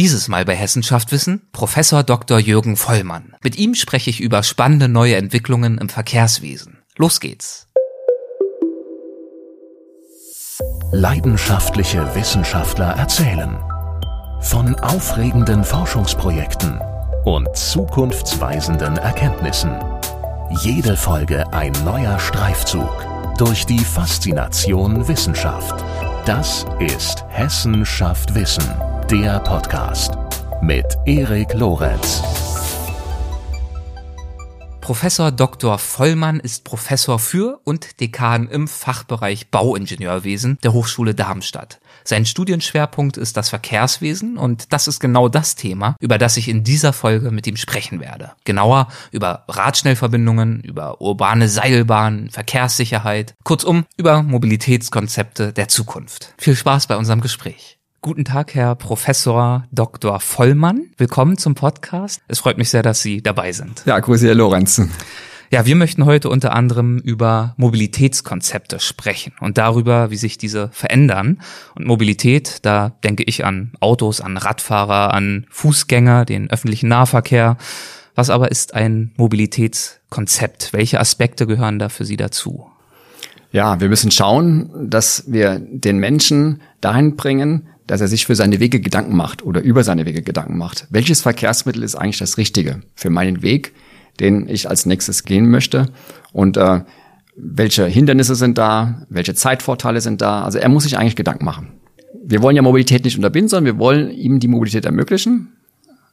Dieses Mal bei Hessenschaft Wissen Professor Dr. Jürgen Vollmann. Mit ihm spreche ich über spannende neue Entwicklungen im Verkehrswesen. Los geht's. Leidenschaftliche Wissenschaftler erzählen von aufregenden Forschungsprojekten und zukunftsweisenden Erkenntnissen. Jede Folge ein neuer Streifzug durch die Faszination Wissenschaft. Das ist Hessen schafft Wissen, der Podcast mit Erik Lorenz. Professor Dr. Vollmann ist Professor für und Dekan im Fachbereich Bauingenieurwesen der Hochschule Darmstadt. Sein Studienschwerpunkt ist das Verkehrswesen und das ist genau das Thema, über das ich in dieser Folge mit ihm sprechen werde. Genauer über Radschnellverbindungen, über urbane Seilbahnen, Verkehrssicherheit, kurzum über Mobilitätskonzepte der Zukunft. Viel Spaß bei unserem Gespräch. Guten Tag, Herr Professor Dr. Vollmann. Willkommen zum Podcast. Es freut mich sehr, dass Sie dabei sind. Ja, grüße, Herr Lorenz. Ja, wir möchten heute unter anderem über Mobilitätskonzepte sprechen und darüber, wie sich diese verändern. Und Mobilität, da denke ich an Autos, an Radfahrer, an Fußgänger, den öffentlichen Nahverkehr. Was aber ist ein Mobilitätskonzept? Welche Aspekte gehören da für Sie dazu? Ja, wir müssen schauen, dass wir den Menschen dahin bringen, dass er sich für seine Wege Gedanken macht oder über seine Wege Gedanken macht. Welches Verkehrsmittel ist eigentlich das Richtige für meinen Weg, den ich als nächstes gehen möchte? Und äh, welche Hindernisse sind da? Welche Zeitvorteile sind da? Also er muss sich eigentlich Gedanken machen. Wir wollen ja Mobilität nicht unterbinden, sondern wir wollen ihm die Mobilität ermöglichen.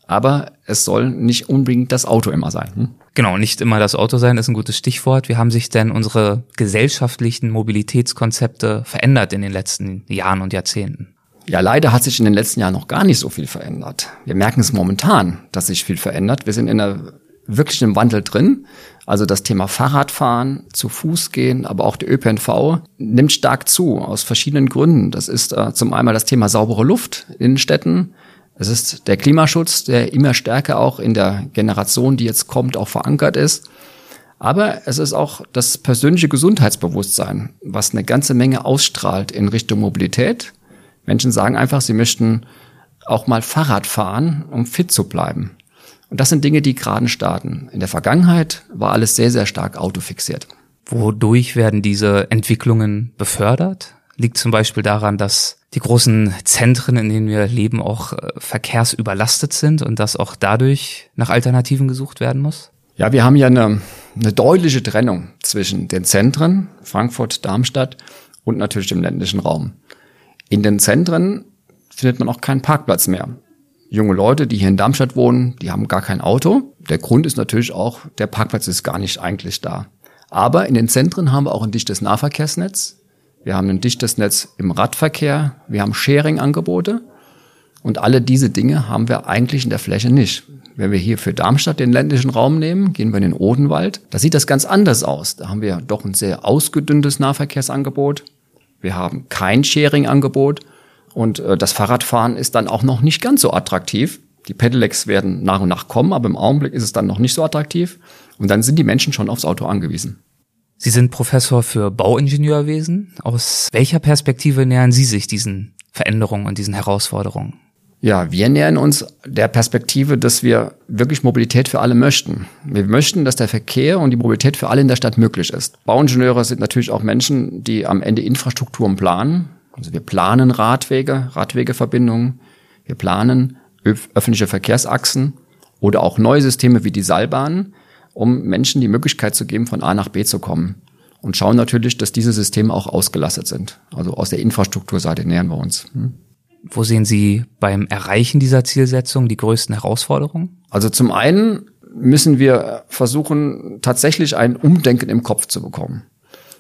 Aber es soll nicht unbedingt das Auto immer sein. Hm? Genau, nicht immer das Auto sein ist ein gutes Stichwort. Wie haben sich denn unsere gesellschaftlichen Mobilitätskonzepte verändert in den letzten Jahren und Jahrzehnten? Ja, leider hat sich in den letzten Jahren noch gar nicht so viel verändert. Wir merken es momentan, dass sich viel verändert. Wir sind in einer wirklich im Wandel drin. Also das Thema Fahrradfahren, zu Fuß gehen, aber auch der ÖPNV nimmt stark zu aus verschiedenen Gründen. Das ist äh, zum einen das Thema saubere Luft in Städten. Es ist der Klimaschutz, der immer stärker auch in der Generation, die jetzt kommt, auch verankert ist. Aber es ist auch das persönliche Gesundheitsbewusstsein, was eine ganze Menge ausstrahlt in Richtung Mobilität Menschen sagen einfach, sie möchten auch mal Fahrrad fahren, um fit zu bleiben. Und das sind Dinge, die gerade starten. In der Vergangenheit war alles sehr, sehr stark autofixiert. Wodurch werden diese Entwicklungen befördert? Liegt zum Beispiel daran, dass die großen Zentren, in denen wir leben, auch äh, verkehrsüberlastet sind und dass auch dadurch nach Alternativen gesucht werden muss? Ja, wir haben ja eine, eine deutliche Trennung zwischen den Zentren, Frankfurt, Darmstadt und natürlich dem ländlichen Raum. In den Zentren findet man auch keinen Parkplatz mehr. Junge Leute, die hier in Darmstadt wohnen, die haben gar kein Auto. Der Grund ist natürlich auch, der Parkplatz ist gar nicht eigentlich da. Aber in den Zentren haben wir auch ein dichtes Nahverkehrsnetz. Wir haben ein dichtes Netz im Radverkehr. Wir haben Sharing-Angebote. Und alle diese Dinge haben wir eigentlich in der Fläche nicht. Wenn wir hier für Darmstadt den ländlichen Raum nehmen, gehen wir in den Odenwald. Da sieht das ganz anders aus. Da haben wir doch ein sehr ausgedünntes Nahverkehrsangebot. Wir haben kein Sharing-Angebot und äh, das Fahrradfahren ist dann auch noch nicht ganz so attraktiv. Die Pedelecs werden nach und nach kommen, aber im Augenblick ist es dann noch nicht so attraktiv. Und dann sind die Menschen schon aufs Auto angewiesen. Sie sind Professor für Bauingenieurwesen. Aus welcher Perspektive nähern Sie sich diesen Veränderungen und diesen Herausforderungen? Ja, wir nähern uns der Perspektive, dass wir wirklich Mobilität für alle möchten. Wir möchten, dass der Verkehr und die Mobilität für alle in der Stadt möglich ist. Bauingenieure sind natürlich auch Menschen, die am Ende Infrastrukturen planen. Also wir planen Radwege, Radwegeverbindungen, wir planen öffentliche Verkehrsachsen oder auch neue Systeme wie die Seilbahnen, um Menschen die Möglichkeit zu geben, von A nach B zu kommen. Und schauen natürlich, dass diese Systeme auch ausgelastet sind. Also aus der Infrastrukturseite nähern wir uns. Hm? Wo sehen Sie beim Erreichen dieser Zielsetzung die größten Herausforderungen? Also zum einen müssen wir versuchen, tatsächlich ein Umdenken im Kopf zu bekommen.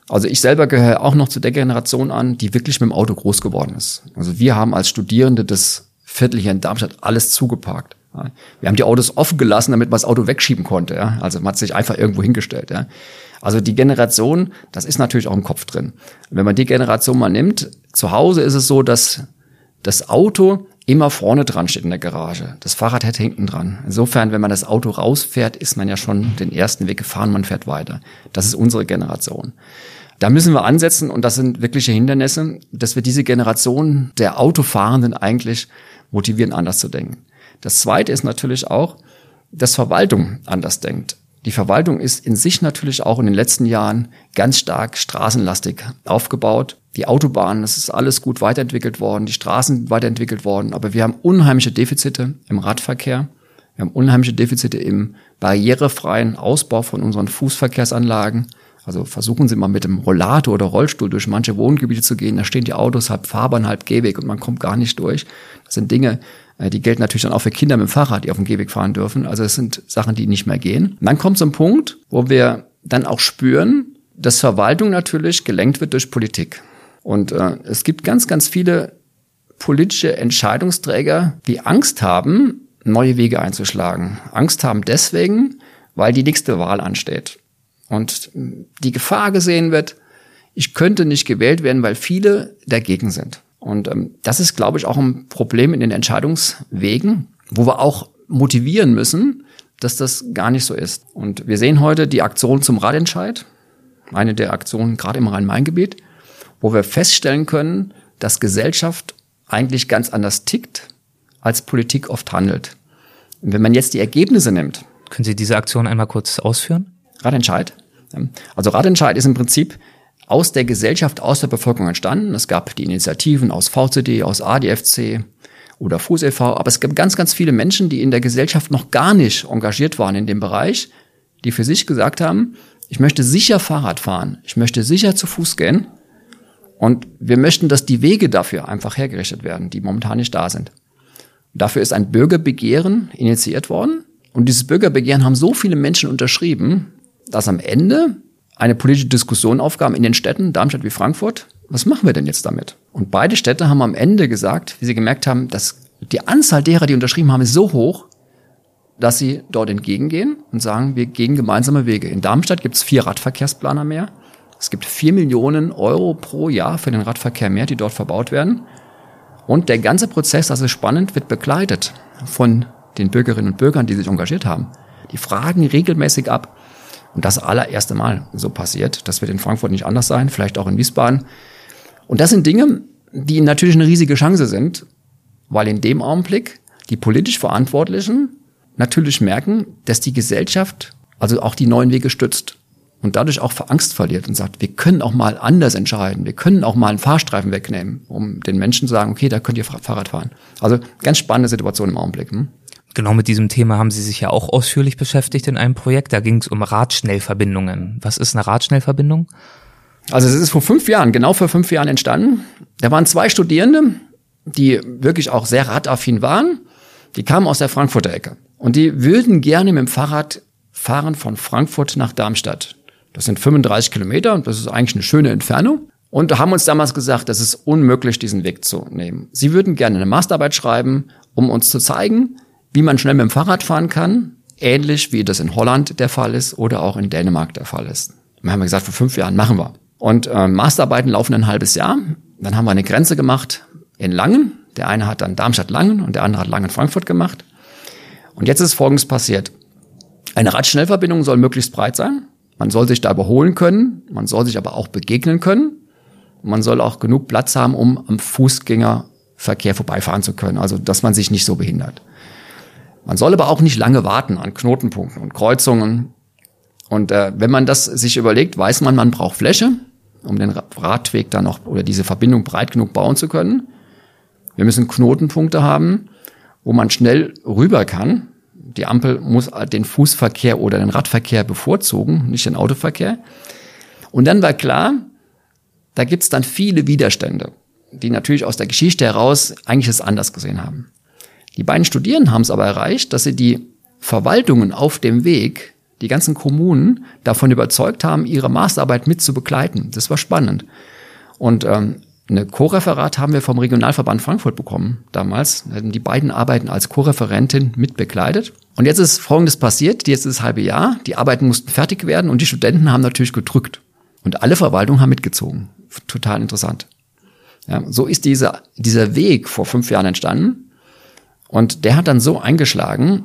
Also ich selber gehöre auch noch zu der Generation an, die wirklich mit dem Auto groß geworden ist. Also wir haben als Studierende das Viertel hier in Darmstadt alles zugeparkt. Wir haben die Autos offen gelassen, damit man das Auto wegschieben konnte. Also man hat sich einfach irgendwo hingestellt. Also die Generation, das ist natürlich auch im Kopf drin. Wenn man die Generation mal nimmt, zu Hause ist es so, dass das Auto immer vorne dran steht in der Garage. Das Fahrrad hält hinten dran. Insofern, wenn man das Auto rausfährt, ist man ja schon den ersten Weg gefahren, man fährt weiter. Das ist unsere Generation. Da müssen wir ansetzen und das sind wirkliche Hindernisse, dass wir diese Generation der Autofahrenden eigentlich motivieren, anders zu denken. Das zweite ist natürlich auch, dass Verwaltung anders denkt. Die Verwaltung ist in sich natürlich auch in den letzten Jahren ganz stark straßenlastig aufgebaut. Die Autobahnen, das ist alles gut weiterentwickelt worden, die Straßen weiterentwickelt worden, aber wir haben unheimliche Defizite im Radverkehr. Wir haben unheimliche Defizite im barrierefreien Ausbau von unseren Fußverkehrsanlagen. Also versuchen Sie mal mit dem Rollator oder Rollstuhl durch manche Wohngebiete zu gehen. Da stehen die Autos halb Fahrbahn, halb Gehweg und man kommt gar nicht durch. Das sind Dinge, die gelten natürlich dann auch für Kinder mit dem Fahrrad, die auf dem Gehweg fahren dürfen. Also es sind Sachen, die nicht mehr gehen. Und dann kommt so ein Punkt, wo wir dann auch spüren, dass Verwaltung natürlich gelenkt wird durch Politik. Und äh, es gibt ganz, ganz viele politische Entscheidungsträger, die Angst haben, neue Wege einzuschlagen. Angst haben deswegen, weil die nächste Wahl ansteht. Und die Gefahr gesehen wird, ich könnte nicht gewählt werden, weil viele dagegen sind. Und ähm, das ist, glaube ich, auch ein Problem in den Entscheidungswegen, wo wir auch motivieren müssen, dass das gar nicht so ist. Und wir sehen heute die Aktion zum Radentscheid, eine der Aktionen gerade im Rhein-Main-Gebiet, wo wir feststellen können, dass Gesellschaft eigentlich ganz anders tickt, als Politik oft handelt. Und wenn man jetzt die Ergebnisse nimmt. Können Sie diese Aktion einmal kurz ausführen? Radentscheid. Also Radentscheid ist im Prinzip aus der Gesellschaft, aus der Bevölkerung entstanden. Es gab die Initiativen aus VCD, aus ADFC oder Fuß e.V., aber es gab ganz, ganz viele Menschen, die in der Gesellschaft noch gar nicht engagiert waren in dem Bereich, die für sich gesagt haben, ich möchte sicher Fahrrad fahren, ich möchte sicher zu Fuß gehen und wir möchten, dass die Wege dafür einfach hergerichtet werden, die momentan nicht da sind. Dafür ist ein Bürgerbegehren initiiert worden und dieses Bürgerbegehren haben so viele Menschen unterschrieben, dass am Ende eine politische Diskussion aufkam in den Städten, Darmstadt wie Frankfurt. Was machen wir denn jetzt damit? Und beide Städte haben am Ende gesagt, wie sie gemerkt haben, dass die Anzahl derer, die unterschrieben haben, ist so hoch, dass sie dort entgegengehen und sagen, wir gehen gemeinsame Wege. In Darmstadt gibt es vier Radverkehrsplaner mehr. Es gibt vier Millionen Euro pro Jahr für den Radverkehr mehr, die dort verbaut werden. Und der ganze Prozess, das ist spannend, wird begleitet von den Bürgerinnen und Bürgern, die sich engagiert haben. Die fragen regelmäßig ab, und das allererste Mal so passiert. Das wird in Frankfurt nicht anders sein, vielleicht auch in Wiesbaden. Und das sind Dinge, die natürlich eine riesige Chance sind, weil in dem Augenblick die politisch Verantwortlichen natürlich merken, dass die Gesellschaft also auch die neuen Wege stützt und dadurch auch Angst verliert und sagt, wir können auch mal anders entscheiden, wir können auch mal einen Fahrstreifen wegnehmen, um den Menschen zu sagen, okay, da könnt ihr Fahrrad fahren. Also ganz spannende Situation im Augenblick. Hm? Genau mit diesem Thema haben Sie sich ja auch ausführlich beschäftigt in einem Projekt. Da ging es um Radschnellverbindungen. Was ist eine Radschnellverbindung? Also es ist vor fünf Jahren, genau vor fünf Jahren entstanden. Da waren zwei Studierende, die wirklich auch sehr radaffin waren. Die kamen aus der Frankfurter Ecke. Und die würden gerne mit dem Fahrrad fahren von Frankfurt nach Darmstadt. Das sind 35 Kilometer und das ist eigentlich eine schöne Entfernung. Und haben uns damals gesagt, es ist unmöglich, diesen Weg zu nehmen. Sie würden gerne eine Masterarbeit schreiben, um uns zu zeigen, wie man schnell mit dem Fahrrad fahren kann, ähnlich wie das in Holland der Fall ist oder auch in Dänemark der Fall ist. Wir haben gesagt, vor fünf Jahren machen wir. Und äh, Masterarbeiten laufen ein halbes Jahr. Dann haben wir eine Grenze gemacht in Langen. Der eine hat dann Darmstadt-Langen und der andere hat Langen-Frankfurt gemacht. Und jetzt ist Folgendes passiert. Eine Radschnellverbindung soll möglichst breit sein. Man soll sich da überholen können. Man soll sich aber auch begegnen können. Und man soll auch genug Platz haben, um am Fußgängerverkehr vorbeifahren zu können. Also, dass man sich nicht so behindert. Man soll aber auch nicht lange warten an Knotenpunkten und Kreuzungen. Und äh, wenn man das sich überlegt, weiß man, man braucht Fläche, um den Radweg dann noch oder diese Verbindung breit genug bauen zu können. Wir müssen Knotenpunkte haben, wo man schnell rüber kann. Die Ampel muss den Fußverkehr oder den Radverkehr bevorzugen, nicht den Autoverkehr. Und dann war klar, da gibt's dann viele Widerstände, die natürlich aus der Geschichte heraus eigentlich es anders gesehen haben. Die beiden Studierenden haben es aber erreicht, dass sie die Verwaltungen auf dem Weg, die ganzen Kommunen, davon überzeugt haben, ihre Masterarbeit mit zu begleiten. Das war spannend. Und ähm, eine Co-Referat haben wir vom Regionalverband Frankfurt bekommen damals. Die beiden arbeiten als Co-Referentin mit begleitet. Und jetzt ist Folgendes passiert, jetzt ist das halbe Jahr, die Arbeiten mussten fertig werden und die Studenten haben natürlich gedrückt. Und alle Verwaltungen haben mitgezogen. Total interessant. Ja, so ist dieser, dieser Weg vor fünf Jahren entstanden. Und der hat dann so eingeschlagen,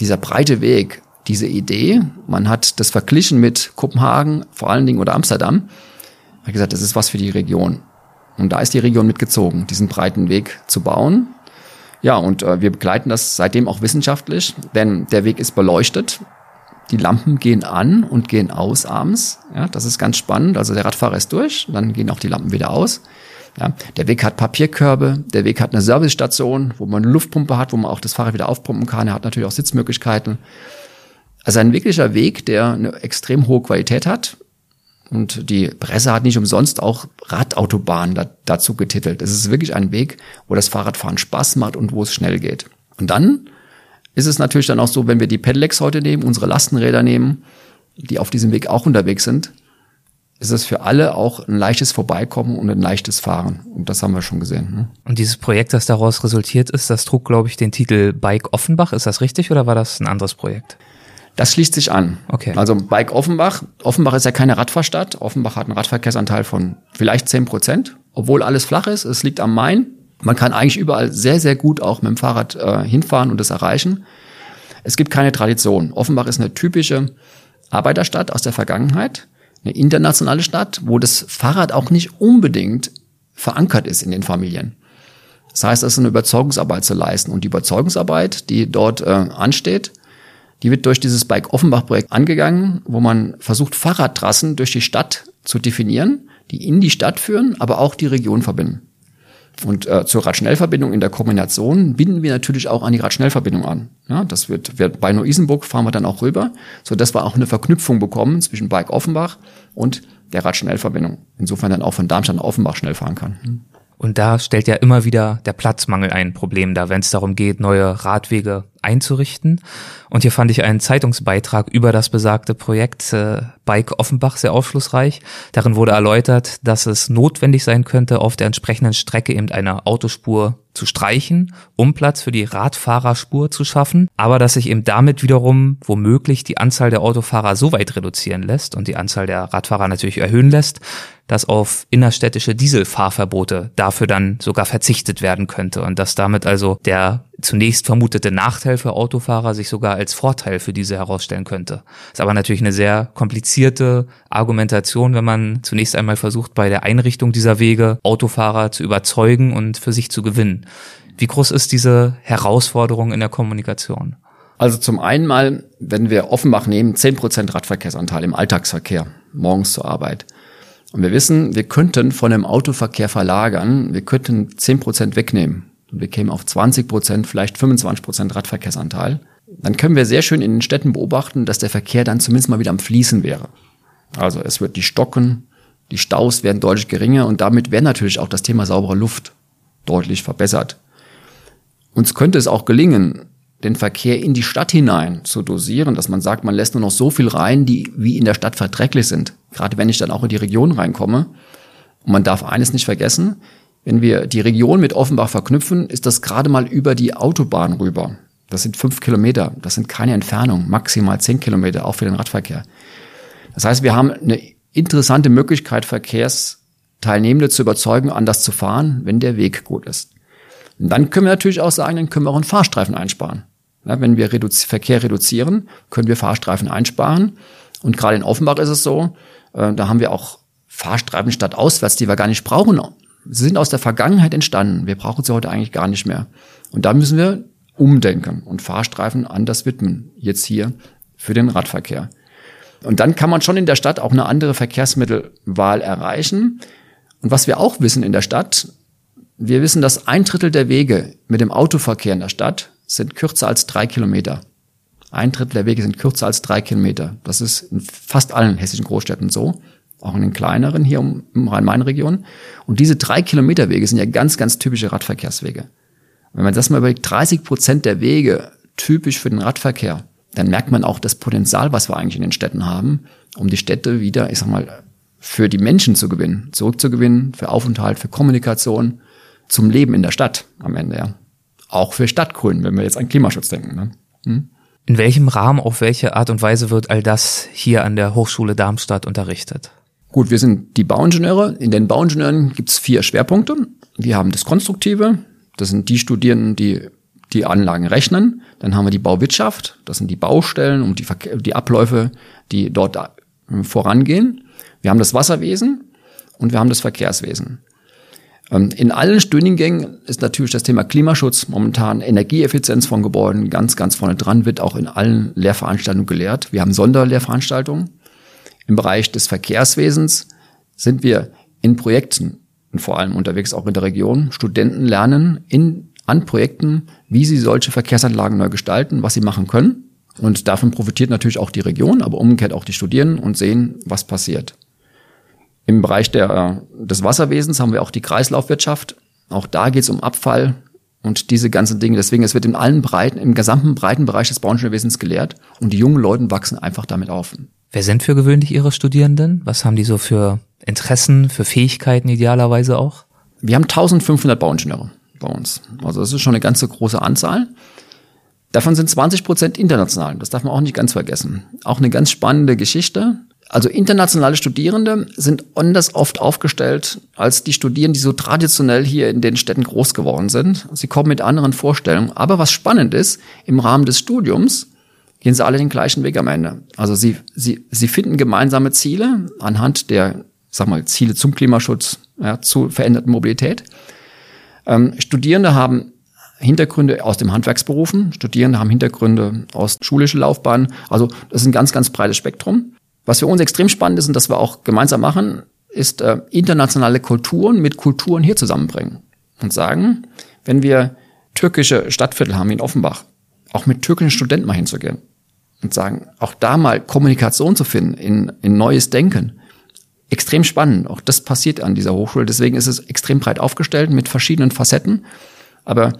dieser breite Weg, diese Idee, man hat das verglichen mit Kopenhagen vor allen Dingen oder Amsterdam, Hat gesagt, das ist was für die Region. Und da ist die Region mitgezogen, diesen breiten Weg zu bauen. Ja, und äh, wir begleiten das seitdem auch wissenschaftlich, denn der Weg ist beleuchtet. Die Lampen gehen an und gehen aus abends. Ja, das ist ganz spannend. Also der Radfahrer ist durch, dann gehen auch die Lampen wieder aus. Ja, der Weg hat Papierkörbe, der Weg hat eine Servicestation, wo man eine Luftpumpe hat, wo man auch das Fahrrad wieder aufpumpen kann. Er hat natürlich auch Sitzmöglichkeiten. Also ein wirklicher Weg, der eine extrem hohe Qualität hat. Und die Presse hat nicht umsonst auch Radautobahn da, dazu getitelt. Es ist wirklich ein Weg, wo das Fahrradfahren Spaß macht und wo es schnell geht. Und dann ist es natürlich dann auch so, wenn wir die Pedelecs heute nehmen, unsere Lastenräder nehmen, die auf diesem Weg auch unterwegs sind, ist es für alle auch ein leichtes Vorbeikommen und ein leichtes Fahren. Und das haben wir schon gesehen. Ne? Und dieses Projekt, das daraus resultiert ist, das trug, glaube ich, den Titel Bike Offenbach. Ist das richtig oder war das ein anderes Projekt? Das schließt sich an. Okay. Also Bike Offenbach. Offenbach ist ja keine Radfahrstadt. Offenbach hat einen Radverkehrsanteil von vielleicht zehn Prozent, obwohl alles flach ist. Es liegt am Main. Man kann eigentlich überall sehr, sehr gut auch mit dem Fahrrad äh, hinfahren und das erreichen. Es gibt keine Tradition. Offenbach ist eine typische Arbeiterstadt aus der Vergangenheit, eine internationale Stadt, wo das Fahrrad auch nicht unbedingt verankert ist in den Familien. Das heißt, es ist eine Überzeugungsarbeit zu leisten. Und die Überzeugungsarbeit, die dort äh, ansteht, die wird durch dieses Bike Offenbach Projekt angegangen, wo man versucht, Fahrradtrassen durch die Stadt zu definieren, die in die Stadt führen, aber auch die Region verbinden. Und äh, zur Radschnellverbindung in der Kombination binden wir natürlich auch an die Radschnellverbindung an. Ja, das wird, wird bei Neu-Isenburg fahren wir dann auch rüber, so dass wir auch eine Verknüpfung bekommen zwischen Bike Offenbach und der Radschnellverbindung. Insofern dann auch von Darmstadt nach Offenbach schnell fahren kann. Und da stellt ja immer wieder der Platzmangel ein Problem dar, wenn es darum geht, neue Radwege einzurichten. Und hier fand ich einen Zeitungsbeitrag über das besagte Projekt äh, Bike Offenbach sehr aufschlussreich. Darin wurde erläutert, dass es notwendig sein könnte, auf der entsprechenden Strecke eben eine Autospur zu streichen, um Platz für die Radfahrerspur zu schaffen, aber dass sich eben damit wiederum womöglich die Anzahl der Autofahrer so weit reduzieren lässt und die Anzahl der Radfahrer natürlich erhöhen lässt, dass auf innerstädtische Dieselfahrverbote dafür dann sogar verzichtet werden könnte und dass damit also der zunächst vermutete Nachteil für Autofahrer sich sogar als Vorteil für diese herausstellen könnte. Ist aber natürlich eine sehr komplizierte Argumentation, wenn man zunächst einmal versucht, bei der Einrichtung dieser Wege Autofahrer zu überzeugen und für sich zu gewinnen. Wie groß ist diese Herausforderung in der Kommunikation? Also zum einen mal, wenn wir Offenbach nehmen, zehn Prozent Radverkehrsanteil im Alltagsverkehr, morgens zur Arbeit. Und wir wissen, wir könnten von dem Autoverkehr verlagern, wir könnten zehn Prozent wegnehmen und wir kämen auf 20 Prozent, vielleicht 25 Prozent Radverkehrsanteil, dann können wir sehr schön in den Städten beobachten, dass der Verkehr dann zumindest mal wieder am Fließen wäre. Also es wird die Stocken, die Staus werden deutlich geringer und damit wäre natürlich auch das Thema saubere Luft deutlich verbessert. Uns könnte es auch gelingen, den Verkehr in die Stadt hinein zu dosieren, dass man sagt, man lässt nur noch so viel rein, die wie in der Stadt verträglich sind. Gerade wenn ich dann auch in die Region reinkomme. Und man darf eines nicht vergessen, wenn wir die Region mit Offenbach verknüpfen, ist das gerade mal über die Autobahn rüber. Das sind fünf Kilometer. Das sind keine Entfernung, maximal zehn Kilometer, auch für den Radverkehr. Das heißt, wir haben eine interessante Möglichkeit, Verkehrsteilnehmende zu überzeugen, anders zu fahren, wenn der Weg gut ist. Und dann können wir natürlich auch sagen, dann können wir auch einen Fahrstreifen einsparen. Ja, wenn wir redu Verkehr reduzieren, können wir Fahrstreifen einsparen. Und gerade in Offenbach ist es so, äh, da haben wir auch Fahrstreifen statt auswärts, die wir gar nicht brauchen, Sie sind aus der Vergangenheit entstanden. Wir brauchen sie heute eigentlich gar nicht mehr. Und da müssen wir umdenken und Fahrstreifen anders widmen. Jetzt hier für den Radverkehr. Und dann kann man schon in der Stadt auch eine andere Verkehrsmittelwahl erreichen. Und was wir auch wissen in der Stadt, wir wissen, dass ein Drittel der Wege mit dem Autoverkehr in der Stadt sind kürzer als drei Kilometer. Ein Drittel der Wege sind kürzer als drei Kilometer. Das ist in fast allen hessischen Großstädten so auch in den kleineren hier im Rhein-Main-Region. Und diese drei Kilometer Wege sind ja ganz, ganz typische Radverkehrswege. Wenn man das mal überlegt, 30 Prozent der Wege typisch für den Radverkehr, dann merkt man auch das Potenzial, was wir eigentlich in den Städten haben, um die Städte wieder, ich sag mal, für die Menschen zu gewinnen, zurückzugewinnen, für Aufenthalt, für Kommunikation, zum Leben in der Stadt am Ende, ja. Auch für Stadtgrün, wenn wir jetzt an Klimaschutz denken. Ne? Hm? In welchem Rahmen, auf welche Art und Weise wird all das hier an der Hochschule Darmstadt unterrichtet? Gut, wir sind die Bauingenieure. In den Bauingenieuren gibt es vier Schwerpunkte. Wir haben das Konstruktive. Das sind die Studierenden, die die Anlagen rechnen. Dann haben wir die Bauwirtschaft. Das sind die Baustellen und die, die Abläufe, die dort äh, vorangehen. Wir haben das Wasserwesen. und wir haben das Verkehrswesen. Ähm, in allen Studiengängen ist natürlich das Thema Klimaschutz, momentan Energieeffizienz von Gebäuden ganz, ganz vorne dran, wird auch in allen Lehrveranstaltungen gelehrt. Wir haben Sonderlehrveranstaltungen. Im Bereich des Verkehrswesens sind wir in Projekten und vor allem unterwegs auch in der Region. Studenten lernen in, an Projekten, wie sie solche Verkehrsanlagen neu gestalten, was sie machen können. Und davon profitiert natürlich auch die Region, aber umgekehrt auch die Studierenden und sehen, was passiert. Im Bereich der, des Wasserwesens haben wir auch die Kreislaufwirtschaft. Auch da geht es um Abfall und diese ganzen Dinge. Deswegen, es wird in allen Breiten, im gesamten breiten Bereich des Bauingenieurwesens gelehrt und die jungen Leute wachsen einfach damit auf. Wer sind für gewöhnlich Ihre Studierenden? Was haben die so für Interessen, für Fähigkeiten idealerweise auch? Wir haben 1500 Bauingenieure bei uns. Also das ist schon eine ganze große Anzahl. Davon sind 20 Prozent international. Das darf man auch nicht ganz vergessen. Auch eine ganz spannende Geschichte. Also internationale Studierende sind anders oft aufgestellt als die Studierenden, die so traditionell hier in den Städten groß geworden sind. Sie kommen mit anderen Vorstellungen. Aber was spannend ist, im Rahmen des Studiums gehen sie alle den gleichen Weg am Ende. Also sie, sie, sie finden gemeinsame Ziele anhand der, sag mal, Ziele zum Klimaschutz, ja, zu veränderten Mobilität. Ähm, Studierende haben Hintergründe aus dem Handwerksberufen, Studierende haben Hintergründe aus schulischen Laufbahnen. Also das ist ein ganz, ganz breites Spektrum. Was für uns extrem spannend ist und das wir auch gemeinsam machen, ist äh, internationale Kulturen mit Kulturen hier zusammenbringen und sagen, wenn wir türkische Stadtviertel haben wie in Offenbach, auch mit türkischen Studenten mal hinzugehen und sagen, auch da mal Kommunikation zu finden in, in neues Denken. Extrem spannend. Auch das passiert an dieser Hochschule. Deswegen ist es extrem breit aufgestellt mit verschiedenen Facetten. Aber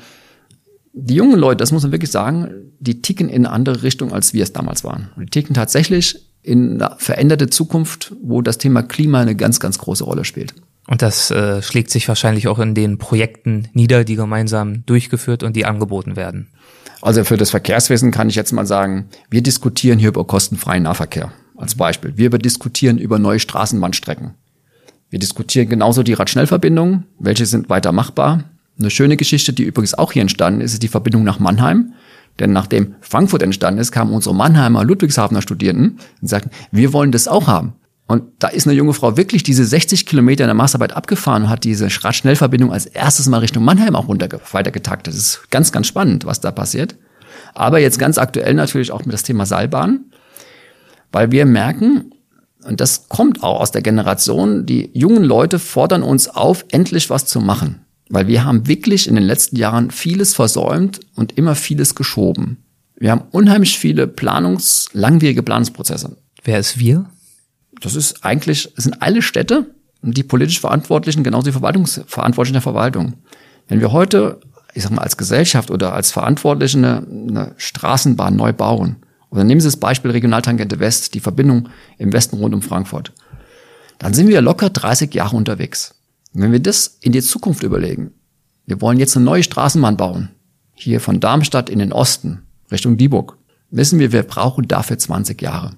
die jungen Leute, das muss man wirklich sagen, die ticken in eine andere Richtung, als wir es damals waren. Die ticken tatsächlich in eine veränderte Zukunft, wo das Thema Klima eine ganz, ganz große Rolle spielt. Und das äh, schlägt sich wahrscheinlich auch in den Projekten nieder, die gemeinsam durchgeführt und die angeboten werden. Also für das Verkehrswesen kann ich jetzt mal sagen, wir diskutieren hier über kostenfreien Nahverkehr als Beispiel. Wir diskutieren über neue Straßenbahnstrecken. Wir diskutieren genauso die Radschnellverbindungen, welche sind weiter machbar. Eine schöne Geschichte, die übrigens auch hier entstanden ist, ist die Verbindung nach Mannheim. Denn nachdem Frankfurt entstanden ist, kamen unsere Mannheimer Ludwigshafener Studierenden und sagten, wir wollen das auch haben. Und da ist eine junge Frau wirklich diese 60 Kilometer in der Masterarbeit abgefahren und hat diese Radschnellverbindung als erstes mal Richtung Mannheim auch runter weitergetaktet. Das ist ganz, ganz spannend, was da passiert. Aber jetzt ganz aktuell natürlich auch mit das Thema Seilbahn, weil wir merken, und das kommt auch aus der Generation, die jungen Leute fordern uns auf, endlich was zu machen. Weil wir haben wirklich in den letzten Jahren vieles versäumt und immer vieles geschoben. Wir haben unheimlich viele Planungs-, langwierige Planungsprozesse. Wer ist wir? Das ist eigentlich, das sind alle Städte und die politisch Verantwortlichen, genauso die Verwaltungsverantwortlichen der Verwaltung. Wenn wir heute, ich sag mal, als Gesellschaft oder als Verantwortliche eine, eine Straßenbahn neu bauen, oder nehmen Sie das Beispiel Regionaltangente West, die Verbindung im Westen rund um Frankfurt, dann sind wir locker 30 Jahre unterwegs. Wenn wir das in die Zukunft überlegen, wir wollen jetzt eine neue Straßenbahn bauen, hier von Darmstadt in den Osten, Richtung Dieburg, wissen wir, wir brauchen dafür 20 Jahre.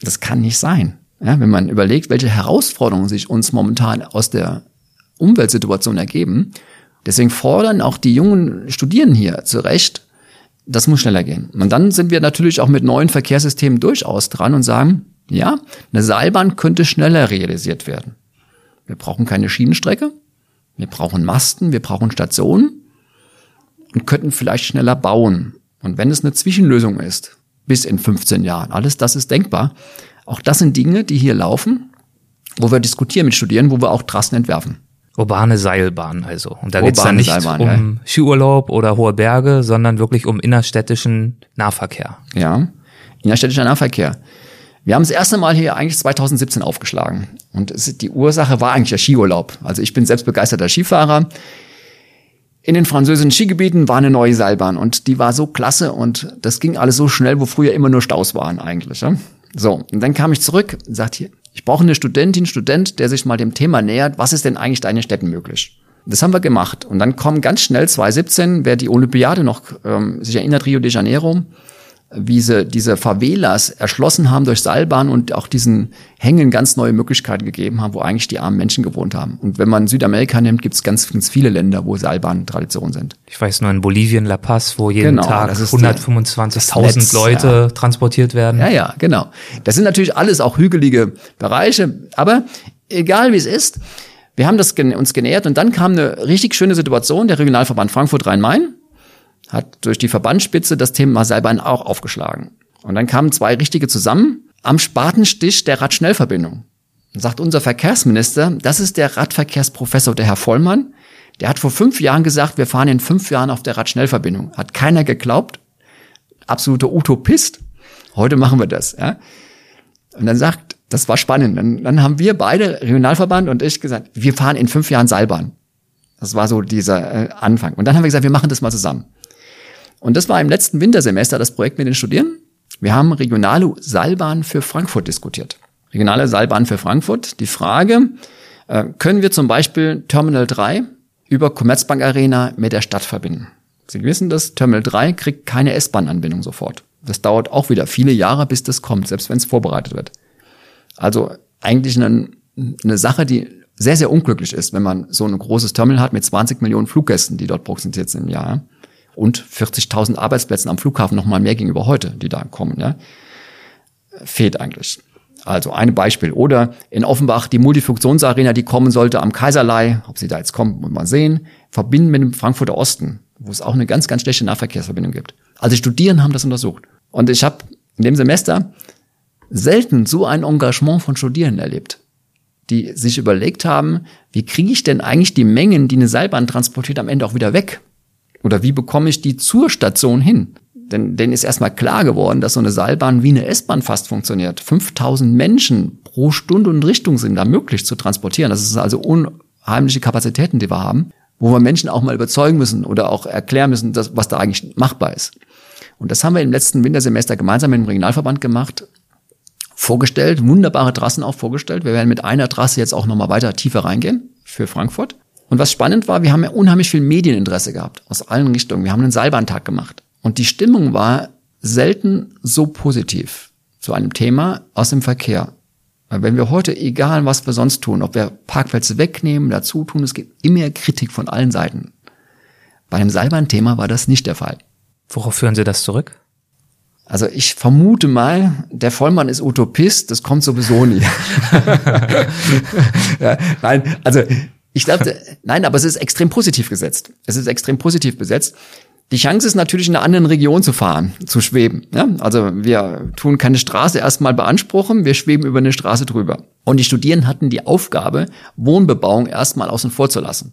Das kann nicht sein. Ja, wenn man überlegt, welche Herausforderungen sich uns momentan aus der Umweltsituation ergeben, deswegen fordern auch die jungen Studierenden hier zu Recht, das muss schneller gehen. Und dann sind wir natürlich auch mit neuen Verkehrssystemen durchaus dran und sagen, ja, eine Seilbahn könnte schneller realisiert werden. Wir brauchen keine Schienenstrecke. Wir brauchen Masten, wir brauchen Stationen und könnten vielleicht schneller bauen. Und wenn es eine Zwischenlösung ist, bis in 15 Jahren, alles das ist denkbar. Auch das sind Dinge, die hier laufen, wo wir diskutieren mit Studierenden, wo wir auch Trassen entwerfen. Urbane Seilbahn also. Und da geht es dann nicht Seilbahn, um ja. Skiurlaub oder hohe Berge, sondern wirklich um innerstädtischen Nahverkehr. Ja, innerstädtischer Nahverkehr. Wir haben das erste Mal hier eigentlich 2017 aufgeschlagen. Und es, die Ursache war eigentlich der Skiurlaub. Also ich bin selbst begeisterter Skifahrer. In den französischen Skigebieten war eine neue Seilbahn und die war so klasse und das ging alles so schnell, wo früher immer nur Staus waren eigentlich. Ja? So, und dann kam ich zurück und sagte hier, ich brauche eine Studentin, Student, der sich mal dem Thema nähert, was ist denn eigentlich deine Städten möglich? Das haben wir gemacht. Und dann kommen ganz schnell 2017, wer die Olympiade noch ähm, sich erinnert, Rio de Janeiro, wie sie diese Favelas erschlossen haben durch Seilbahn und auch diesen Hängen ganz neue Möglichkeiten gegeben haben, wo eigentlich die armen Menschen gewohnt haben. Und wenn man Südamerika nimmt, gibt es ganz, ganz viele Länder, wo Seilbahnen Tradition sind. Ich weiß nur in Bolivien, La Paz, wo jeden genau, Tag 125.000 Leute ja. transportiert werden. Ja, ja, genau. Das sind natürlich alles auch hügelige Bereiche, aber egal wie es ist. Wir haben das uns genähert und dann kam eine richtig schöne Situation. Der Regionalverband Frankfurt-Rhein-Main hat durch die Verbandsspitze das Thema Seilbahn auch aufgeschlagen. Und dann kamen zwei Richtige zusammen am Spatenstich der Radschnellverbindung. Dann sagt unser Verkehrsminister, das ist der Radverkehrsprofessor, der Herr Vollmann. Der hat vor fünf Jahren gesagt, wir fahren in fünf Jahren auf der Radschnellverbindung. Hat keiner geglaubt. Absoluter Utopist. Heute machen wir das. Ja. Und dann sagt, das war spannend. Dann, dann haben wir beide, Regionalverband und ich, gesagt, wir fahren in fünf Jahren Seilbahn. Das war so dieser äh, Anfang. Und dann haben wir gesagt, wir machen das mal zusammen. Und das war im letzten Wintersemester das Projekt mit den Studierenden. Wir haben regionale Seilbahn für Frankfurt diskutiert. Regionale Seilbahn für Frankfurt. Die Frage, äh, können wir zum Beispiel Terminal 3 über Commerzbank Arena mit der Stadt verbinden? Sie wissen das, Terminal 3 kriegt keine S-Bahn-Anbindung sofort. Das dauert auch wieder viele Jahre, bis das kommt, selbst wenn es vorbereitet wird. Also eigentlich eine, eine Sache, die sehr, sehr unglücklich ist, wenn man so ein großes Terminal hat mit 20 Millionen Fluggästen, die dort prognostiziert sind im Jahr. Und 40.000 Arbeitsplätzen am Flughafen nochmal mehr gegenüber heute, die da kommen. Ja. Fehlt eigentlich. Also ein Beispiel. Oder in Offenbach die Multifunktionsarena, die kommen sollte am Kaiserlei, ob sie da jetzt kommt, muss man sehen, verbinden mit dem Frankfurter Osten, wo es auch eine ganz, ganz schlechte Nahverkehrsverbindung gibt. Also Studierende haben das untersucht. Und ich habe in dem Semester selten so ein Engagement von Studierenden erlebt, die sich überlegt haben, wie kriege ich denn eigentlich die Mengen, die eine Seilbahn transportiert, am Ende auch wieder weg? Oder wie bekomme ich die zur Station hin? Denn denen ist erstmal klar geworden, dass so eine Seilbahn wie eine S-Bahn fast funktioniert. 5000 Menschen pro Stunde und Richtung sind da möglich zu transportieren. Das ist also unheimliche Kapazitäten, die wir haben, wo wir Menschen auch mal überzeugen müssen oder auch erklären müssen, dass, was da eigentlich machbar ist. Und das haben wir im letzten Wintersemester gemeinsam mit dem Regionalverband gemacht, vorgestellt, wunderbare Trassen auch vorgestellt. Wir werden mit einer Trasse jetzt auch nochmal weiter tiefer reingehen für Frankfurt. Und was spannend war, wir haben ja unheimlich viel Medieninteresse gehabt aus allen Richtungen. Wir haben einen Seilbahntag gemacht. Und die Stimmung war selten so positiv zu einem Thema aus dem Verkehr. Weil wenn wir heute, egal was wir sonst tun, ob wir Parkplätze wegnehmen, dazu tun, es gibt immer Kritik von allen Seiten. Bei einem Seilbahnthema war das nicht der Fall. Worauf führen Sie das zurück? Also ich vermute mal, der Vollmann ist Utopist, das kommt sowieso nie. ja, nein, also ich glaube, nein, aber es ist extrem positiv gesetzt. Es ist extrem positiv besetzt. Die Chance ist natürlich in einer anderen Region zu fahren, zu schweben. Ja? Also wir tun keine Straße erstmal beanspruchen, wir schweben über eine Straße drüber. Und die Studierenden hatten die Aufgabe, Wohnbebauung erstmal außen vor zu lassen.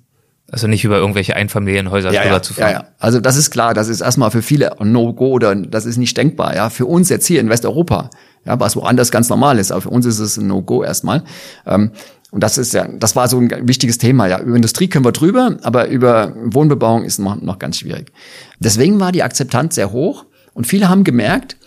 Also nicht über irgendwelche Einfamilienhäuser ja, drüber ja, zu fahren. Ja, ja. Also das ist klar, das ist erstmal für viele No-Go oder das ist nicht denkbar. Ja, für uns jetzt hier in Westeuropa, ja, was woanders ganz normal ist, aber für uns ist es ein No-Go erstmal. Ähm, und das ist ja, das war so ein wichtiges Thema. Ja, über Industrie können wir drüber, aber über Wohnbebauung ist noch, noch ganz schwierig. Deswegen war die Akzeptanz sehr hoch und viele haben gemerkt,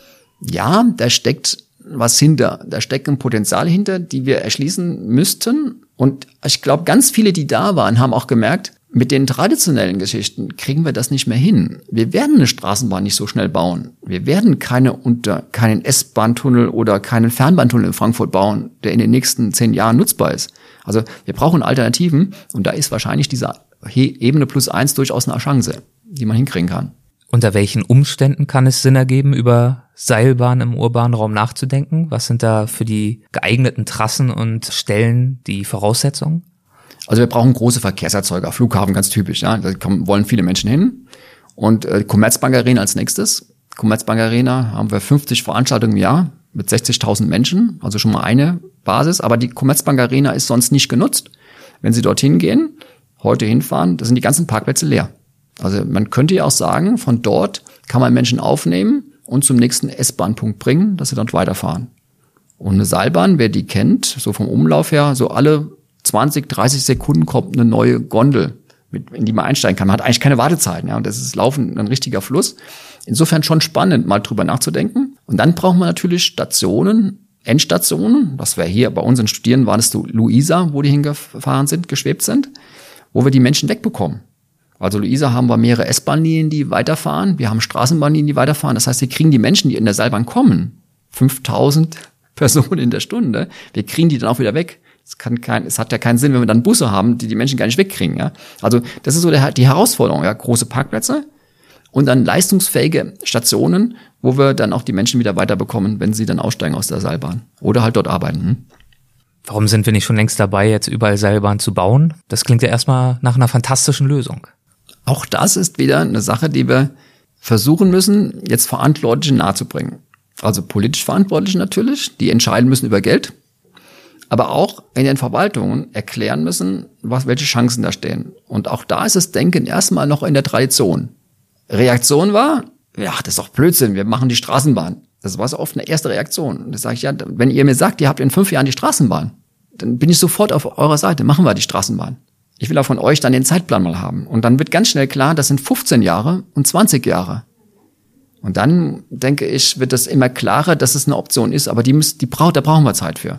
ja, da steckt was hinter, da steckt ein Potenzial hinter, die wir erschließen müssten. Und ich glaube, ganz viele, die da waren, haben auch gemerkt, mit den traditionellen Geschichten kriegen wir das nicht mehr hin. Wir werden eine Straßenbahn nicht so schnell bauen. Wir werden keine unter, keinen S-Bahn-Tunnel oder keinen Fernbahntunnel in Frankfurt bauen, der in den nächsten zehn Jahren nutzbar ist. Also wir brauchen Alternativen und da ist wahrscheinlich diese Ebene plus eins durchaus eine Chance, die man hinkriegen kann. Unter welchen Umständen kann es Sinn ergeben, über Seilbahn im urbanen Raum nachzudenken? Was sind da für die geeigneten Trassen und Stellen die Voraussetzungen? Also wir brauchen große Verkehrserzeuger, Flughafen ganz typisch, ja. Da kommen, wollen viele Menschen hin. Und äh, Commerzbank Arena als nächstes. Commerzbank Arena haben wir 50 Veranstaltungen im Jahr mit 60.000 Menschen, also schon mal eine Basis. Aber die Commerzbank Arena ist sonst nicht genutzt. Wenn Sie dorthin gehen, heute hinfahren, da sind die ganzen Parkplätze leer. Also man könnte ja auch sagen, von dort kann man Menschen aufnehmen und zum nächsten S-Bahn-Punkt bringen, dass sie dort weiterfahren. Und eine Seilbahn, wer die kennt, so vom Umlauf her, so alle 20, 30 Sekunden kommt eine neue Gondel, mit, in die man einsteigen kann. Man hat eigentlich keine Wartezeiten, ja, und das ist Laufen ein richtiger Fluss. Insofern schon spannend, mal drüber nachzudenken. Und dann braucht man natürlich Stationen, Endstationen. Das wäre hier bei unseren Studierenden war das Luisa, wo die hingefahren sind, geschwebt sind, wo wir die Menschen wegbekommen. Also Luisa haben wir mehrere S-Bahnlinien, die weiterfahren. Wir haben Straßenbahnlinien, die weiterfahren. Das heißt, wir kriegen die Menschen, die in der Seilbahn kommen, 5000 Personen in der Stunde, wir kriegen die dann auch wieder weg. Es kann kein, es hat ja keinen Sinn, wenn wir dann Busse haben, die die Menschen gar nicht wegkriegen. Ja? Also das ist so der, die Herausforderung. Ja? Große Parkplätze und dann leistungsfähige Stationen, wo wir dann auch die Menschen wieder weiterbekommen, wenn sie dann aussteigen aus der Seilbahn oder halt dort arbeiten. Hm? Warum sind wir nicht schon längst dabei, jetzt überall Seilbahn zu bauen? Das klingt ja erstmal nach einer fantastischen Lösung. Auch das ist wieder eine Sache, die wir versuchen müssen, jetzt Verantwortlichen nahezubringen. Also politisch Verantwortliche natürlich, die entscheiden müssen über Geld, aber auch in den Verwaltungen erklären müssen, was, welche Chancen da stehen. Und auch da ist das Denken erstmal noch in der Tradition. Reaktion war, ja, das ist doch Blödsinn, wir machen die Straßenbahn. Das war so oft eine erste Reaktion. Und da sage ich, ja, wenn ihr mir sagt, ihr habt in fünf Jahren die Straßenbahn, dann bin ich sofort auf eurer Seite, machen wir die Straßenbahn. Ich will auch von euch dann den Zeitplan mal haben. Und dann wird ganz schnell klar, das sind 15 Jahre und 20 Jahre. Und dann, denke ich, wird es immer klarer, dass es eine Option ist, aber die, müssen, die braucht, da brauchen wir Zeit für.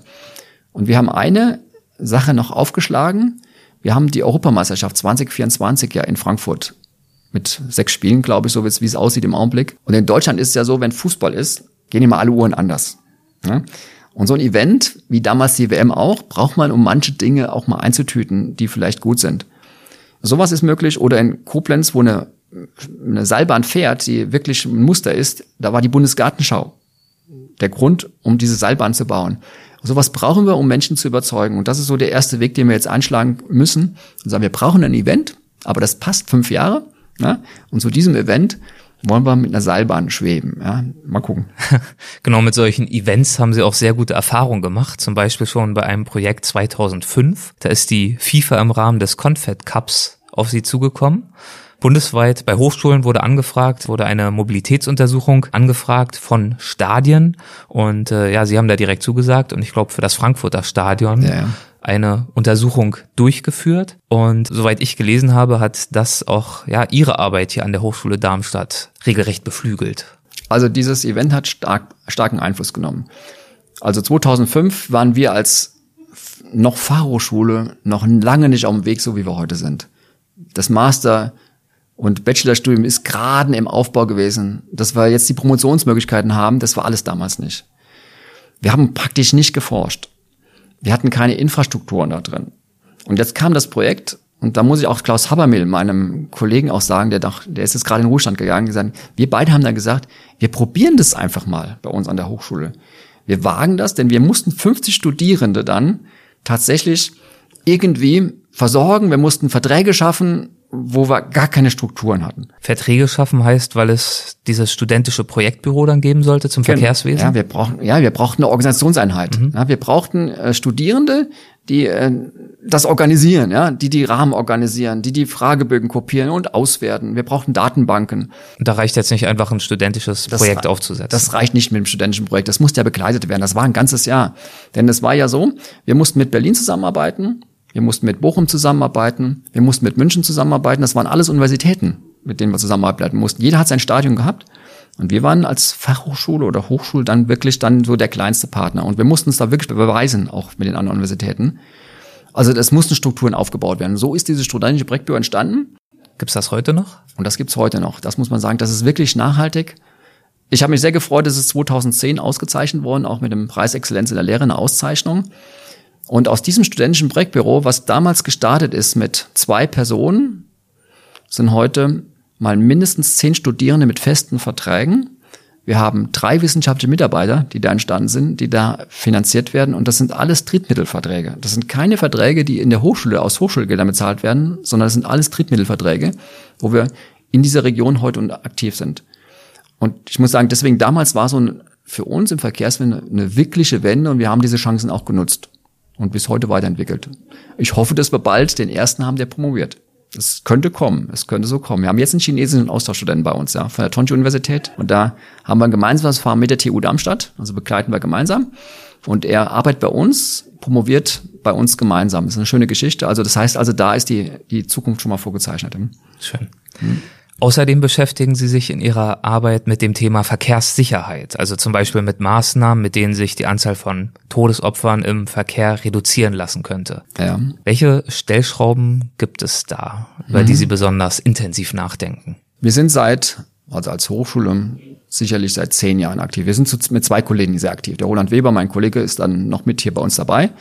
Und wir haben eine Sache noch aufgeschlagen. Wir haben die Europameisterschaft 2024 ja in Frankfurt mit sechs Spielen, glaube ich, so wie es aussieht im Augenblick. Und in Deutschland ist es ja so, wenn Fußball ist, gehen immer alle Uhren anders. Ja? Und so ein Event, wie damals die WM auch, braucht man, um manche Dinge auch mal einzutüten, die vielleicht gut sind. Sowas ist möglich. Oder in Koblenz, wo eine, eine Seilbahn fährt, die wirklich ein Muster ist, da war die Bundesgartenschau der Grund, um diese Seilbahn zu bauen. Sowas brauchen wir, um Menschen zu überzeugen. Und das ist so der erste Weg, den wir jetzt einschlagen müssen. Und sagen, wir brauchen ein Event, aber das passt fünf Jahre. Ja? Und zu diesem Event wollen wir mit einer Seilbahn schweben. Ja, mal gucken. genau, mit solchen Events haben sie auch sehr gute Erfahrungen gemacht. Zum Beispiel schon bei einem Projekt 2005. Da ist die FIFA im Rahmen des Confed Cups auf sie zugekommen. Bundesweit bei Hochschulen wurde angefragt, wurde eine Mobilitätsuntersuchung angefragt von Stadien und äh, ja, sie haben da direkt zugesagt und ich glaube für das Frankfurter Stadion ja, ja eine Untersuchung durchgeführt und soweit ich gelesen habe, hat das auch ja ihre Arbeit hier an der Hochschule Darmstadt regelrecht beflügelt. Also dieses Event hat stark, starken Einfluss genommen. Also 2005 waren wir als noch Fachhochschule noch lange nicht auf dem Weg, so wie wir heute sind. Das Master und Bachelorstudium ist gerade im Aufbau gewesen. Dass wir jetzt die Promotionsmöglichkeiten haben, das war alles damals nicht. Wir haben praktisch nicht geforscht. Wir hatten keine Infrastrukturen da drin. Und jetzt kam das Projekt und da muss ich auch Klaus Habermill, meinem Kollegen auch sagen, der, doch, der ist jetzt gerade in den Ruhestand gegangen, gesagt, wir beide haben dann gesagt, wir probieren das einfach mal bei uns an der Hochschule. Wir wagen das, denn wir mussten 50 Studierende dann tatsächlich irgendwie versorgen, wir mussten Verträge schaffen, wo wir gar keine Strukturen hatten. Verträge schaffen heißt, weil es dieses studentische Projektbüro dann geben sollte zum genau. Verkehrswesen? Ja, wir brauchen, ja, wir brauchten eine Organisationseinheit. Mhm. Ja, wir brauchten äh, Studierende, die äh, das organisieren, ja, die die Rahmen organisieren, die die Fragebögen kopieren und auswerten. Wir brauchten Datenbanken. Da reicht jetzt nicht einfach ein studentisches das Projekt aufzusetzen. Das reicht nicht mit dem studentischen Projekt. Das musste ja begleitet werden. Das war ein ganzes Jahr. Denn es war ja so, wir mussten mit Berlin zusammenarbeiten, wir mussten mit Bochum zusammenarbeiten, wir mussten mit München zusammenarbeiten. Das waren alles Universitäten, mit denen wir zusammenarbeiten mussten. Jeder hat sein Stadion gehabt. Und wir waren als Fachhochschule oder Hochschule dann wirklich dann so der kleinste Partner. Und wir mussten uns da wirklich beweisen, auch mit den anderen Universitäten. Also es mussten Strukturen aufgebaut werden. So ist dieses studentische Projektbüro entstanden. Gibt's das heute noch? Und das gibt's heute noch. Das muss man sagen. Das ist wirklich nachhaltig. Ich habe mich sehr gefreut, dass es 2010 ausgezeichnet worden, auch mit dem Preis Exzellenz in der Lehre, eine Auszeichnung. Und aus diesem studentischen Projektbüro, was damals gestartet ist mit zwei Personen, sind heute mal mindestens zehn Studierende mit festen Verträgen. Wir haben drei wissenschaftliche Mitarbeiter, die da entstanden sind, die da finanziert werden. Und das sind alles Drittmittelverträge. Das sind keine Verträge, die in der Hochschule aus Hochschulgeldern bezahlt werden, sondern das sind alles Drittmittelverträge, wo wir in dieser Region heute aktiv sind. Und ich muss sagen, deswegen damals war so ein, für uns im Verkehrswende eine wirkliche Wende und wir haben diese Chancen auch genutzt und bis heute weiterentwickelt. Ich hoffe, dass wir bald den ersten haben, der promoviert. Es könnte kommen, es könnte so kommen. Wir haben jetzt einen chinesischen Austauschstudenten bei uns, ja, von der Tonshu Universität. Und da haben wir ein gemeinsames Fahren mit der TU Darmstadt, also begleiten wir gemeinsam. Und er arbeitet bei uns, promoviert bei uns gemeinsam. Das ist eine schöne Geschichte. Also das heißt, also da ist die, die Zukunft schon mal vorgezeichnet. Schön. Hm. Außerdem beschäftigen Sie sich in Ihrer Arbeit mit dem Thema Verkehrssicherheit, also zum Beispiel mit Maßnahmen, mit denen sich die Anzahl von Todesopfern im Verkehr reduzieren lassen könnte. Ja. Welche Stellschrauben gibt es da, über mhm. die Sie besonders intensiv nachdenken? Wir sind seit, also als Hochschule, sicherlich seit zehn Jahren aktiv. Wir sind mit zwei Kollegen sehr aktiv. Der Roland Weber, mein Kollege, ist dann noch mit hier bei uns dabei.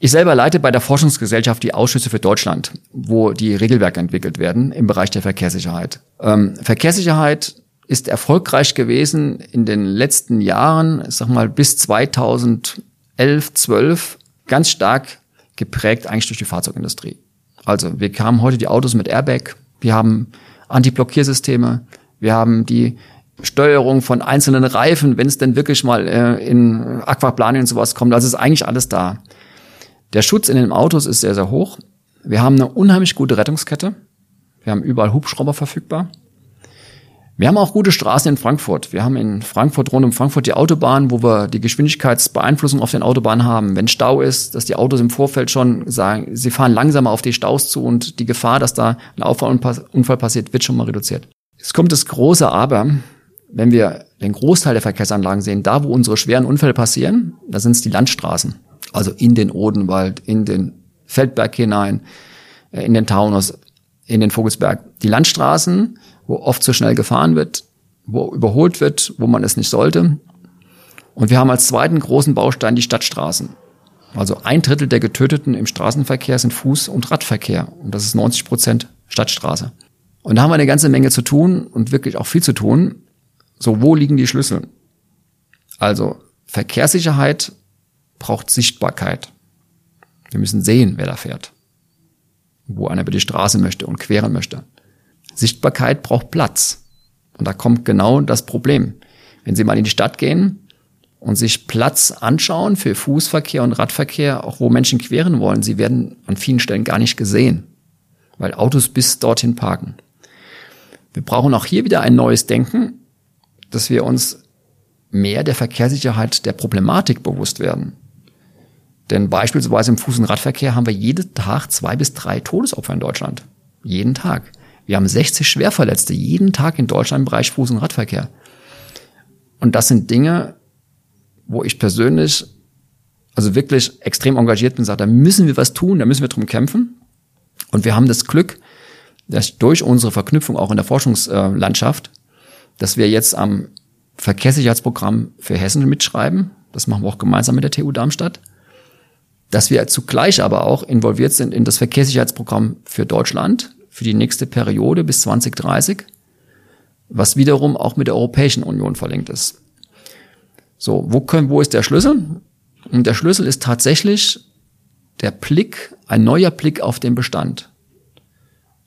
Ich selber leite bei der Forschungsgesellschaft die Ausschüsse für Deutschland, wo die Regelwerke entwickelt werden im Bereich der Verkehrssicherheit. Ähm, Verkehrssicherheit ist erfolgreich gewesen in den letzten Jahren, ich sag mal bis 2011, 12 ganz stark geprägt eigentlich durch die Fahrzeugindustrie. Also wir haben heute die Autos mit Airbag, wir haben Anti-Blockiersysteme, wir haben die Steuerung von einzelnen Reifen, wenn es denn wirklich mal äh, in Aquaplaning und sowas kommt. Also ist eigentlich alles da. Der Schutz in den Autos ist sehr, sehr hoch. Wir haben eine unheimlich gute Rettungskette. Wir haben überall Hubschrauber verfügbar. Wir haben auch gute Straßen in Frankfurt. Wir haben in Frankfurt rund um Frankfurt die Autobahn, wo wir die Geschwindigkeitsbeeinflussung auf den Autobahnen haben. Wenn Stau ist, dass die Autos im Vorfeld schon sagen, sie fahren langsamer auf die Staus zu und die Gefahr, dass da ein Auffahrunfall passiert, wird schon mal reduziert. Es kommt das große Aber, wenn wir den Großteil der Verkehrsanlagen sehen, da wo unsere schweren Unfälle passieren, da sind es die Landstraßen. Also in den Odenwald, in den Feldberg hinein, äh, in den Taunus, in den Vogelsberg. Die Landstraßen, wo oft zu schnell gefahren wird, wo überholt wird, wo man es nicht sollte. Und wir haben als zweiten großen Baustein die Stadtstraßen. Also ein Drittel der Getöteten im Straßenverkehr sind Fuß- und Radverkehr. Und das ist 90 Prozent Stadtstraße. Und da haben wir eine ganze Menge zu tun und wirklich auch viel zu tun. So, wo liegen die Schlüssel? Also, Verkehrssicherheit braucht Sichtbarkeit. Wir müssen sehen, wer da fährt. Wo einer über die Straße möchte und queren möchte. Sichtbarkeit braucht Platz. Und da kommt genau das Problem. Wenn Sie mal in die Stadt gehen und sich Platz anschauen für Fußverkehr und Radverkehr, auch wo Menschen queren wollen, sie werden an vielen Stellen gar nicht gesehen, weil Autos bis dorthin parken. Wir brauchen auch hier wieder ein neues Denken, dass wir uns mehr der Verkehrssicherheit der Problematik bewusst werden. Denn beispielsweise im Fuß- und Radverkehr haben wir jeden Tag zwei bis drei Todesopfer in Deutschland. Jeden Tag. Wir haben 60 Schwerverletzte jeden Tag in Deutschland im Bereich Fuß- und Radverkehr. Und das sind Dinge, wo ich persönlich also wirklich extrem engagiert bin, sage, da müssen wir was tun, da müssen wir drum kämpfen. Und wir haben das Glück, dass durch unsere Verknüpfung auch in der Forschungslandschaft, dass wir jetzt am Verkehrssicherheitsprogramm für Hessen mitschreiben. Das machen wir auch gemeinsam mit der TU Darmstadt. Dass wir zugleich aber auch involviert sind in das Verkehrssicherheitsprogramm für Deutschland für die nächste Periode bis 2030, was wiederum auch mit der Europäischen Union verlinkt ist. So, wo, können, wo ist der Schlüssel? Und der Schlüssel ist tatsächlich der Blick, ein neuer Blick auf den Bestand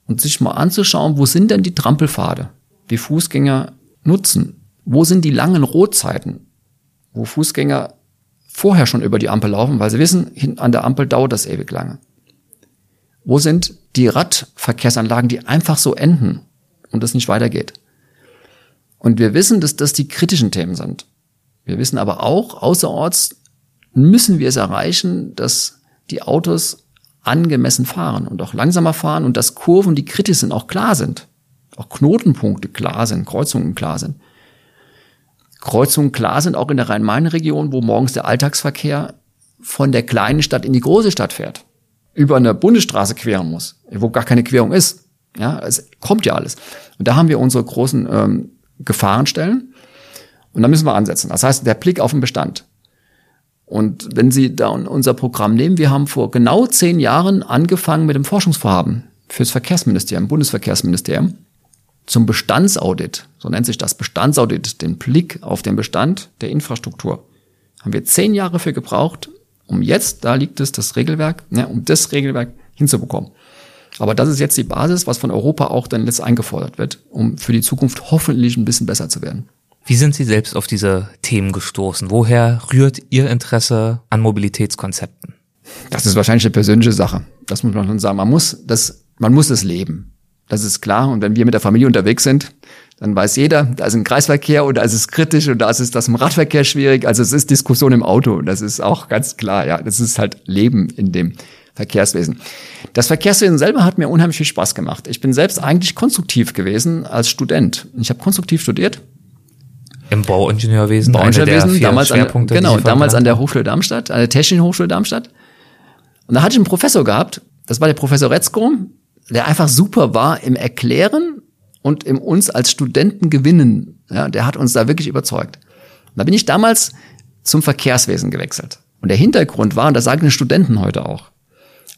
und sich mal anzuschauen, wo sind denn die Trampelpfade, die Fußgänger nutzen? Wo sind die langen Rotzeiten, wo Fußgänger vorher schon über die Ampel laufen, weil sie wissen, hinten an der Ampel dauert das ewig lange? Wo sind die Radverkehrsanlagen, die einfach so enden und es nicht weitergeht? Und wir wissen, dass das die kritischen Themen sind. Wir wissen aber auch, außerorts müssen wir es erreichen, dass die Autos angemessen fahren und auch langsamer fahren und dass Kurven, die kritisch sind, auch klar sind. Auch Knotenpunkte klar sind, Kreuzungen klar sind. Kreuzungen klar sind auch in der Rhein-Main-Region, wo morgens der Alltagsverkehr von der kleinen Stadt in die große Stadt fährt. Über eine Bundesstraße queren muss, wo gar keine Querung ist. Ja, es kommt ja alles. Und da haben wir unsere großen ähm, Gefahrenstellen. Und da müssen wir ansetzen. Das heißt, der Blick auf den Bestand. Und wenn Sie da unser Programm nehmen, wir haben vor genau zehn Jahren angefangen mit dem Forschungsvorhaben fürs Verkehrsministerium, Bundesverkehrsministerium, zum Bestandsaudit, so nennt sich das Bestandsaudit, den Blick auf den Bestand der Infrastruktur. Haben wir zehn Jahre für gebraucht, um jetzt, da liegt es, das Regelwerk, ne, um das Regelwerk hinzubekommen. Aber das ist jetzt die Basis, was von Europa auch dann letzt eingefordert wird, um für die Zukunft hoffentlich ein bisschen besser zu werden. Wie sind Sie selbst auf diese Themen gestoßen? Woher rührt Ihr Interesse an Mobilitätskonzepten? Das ist wahrscheinlich eine persönliche Sache. Das muss man schon sagen. Man muss das, man muss es leben. Das ist klar. Und wenn wir mit der Familie unterwegs sind, dann weiß jeder, da ist ein Kreisverkehr und da ist es kritisch und da ist es das im Radverkehr schwierig. Also es ist Diskussion im Auto. Das ist auch ganz klar. Ja, das ist halt Leben in dem Verkehrswesen. Das Verkehrswesen selber hat mir unheimlich viel Spaß gemacht. Ich bin selbst eigentlich konstruktiv gewesen als Student. Ich habe konstruktiv studiert im Bauingenieurwesen. Bauingenieurwesen, damals, an, genau, damals an der Hochschule Darmstadt, an der Technischen Hochschule Darmstadt. Und da hatte ich einen Professor gehabt, das war der Professor Retzko, der einfach super war im Erklären und im uns als Studenten gewinnen. Ja, der hat uns da wirklich überzeugt. Und da bin ich damals zum Verkehrswesen gewechselt. Und der Hintergrund war, und das sagen die Studenten heute auch,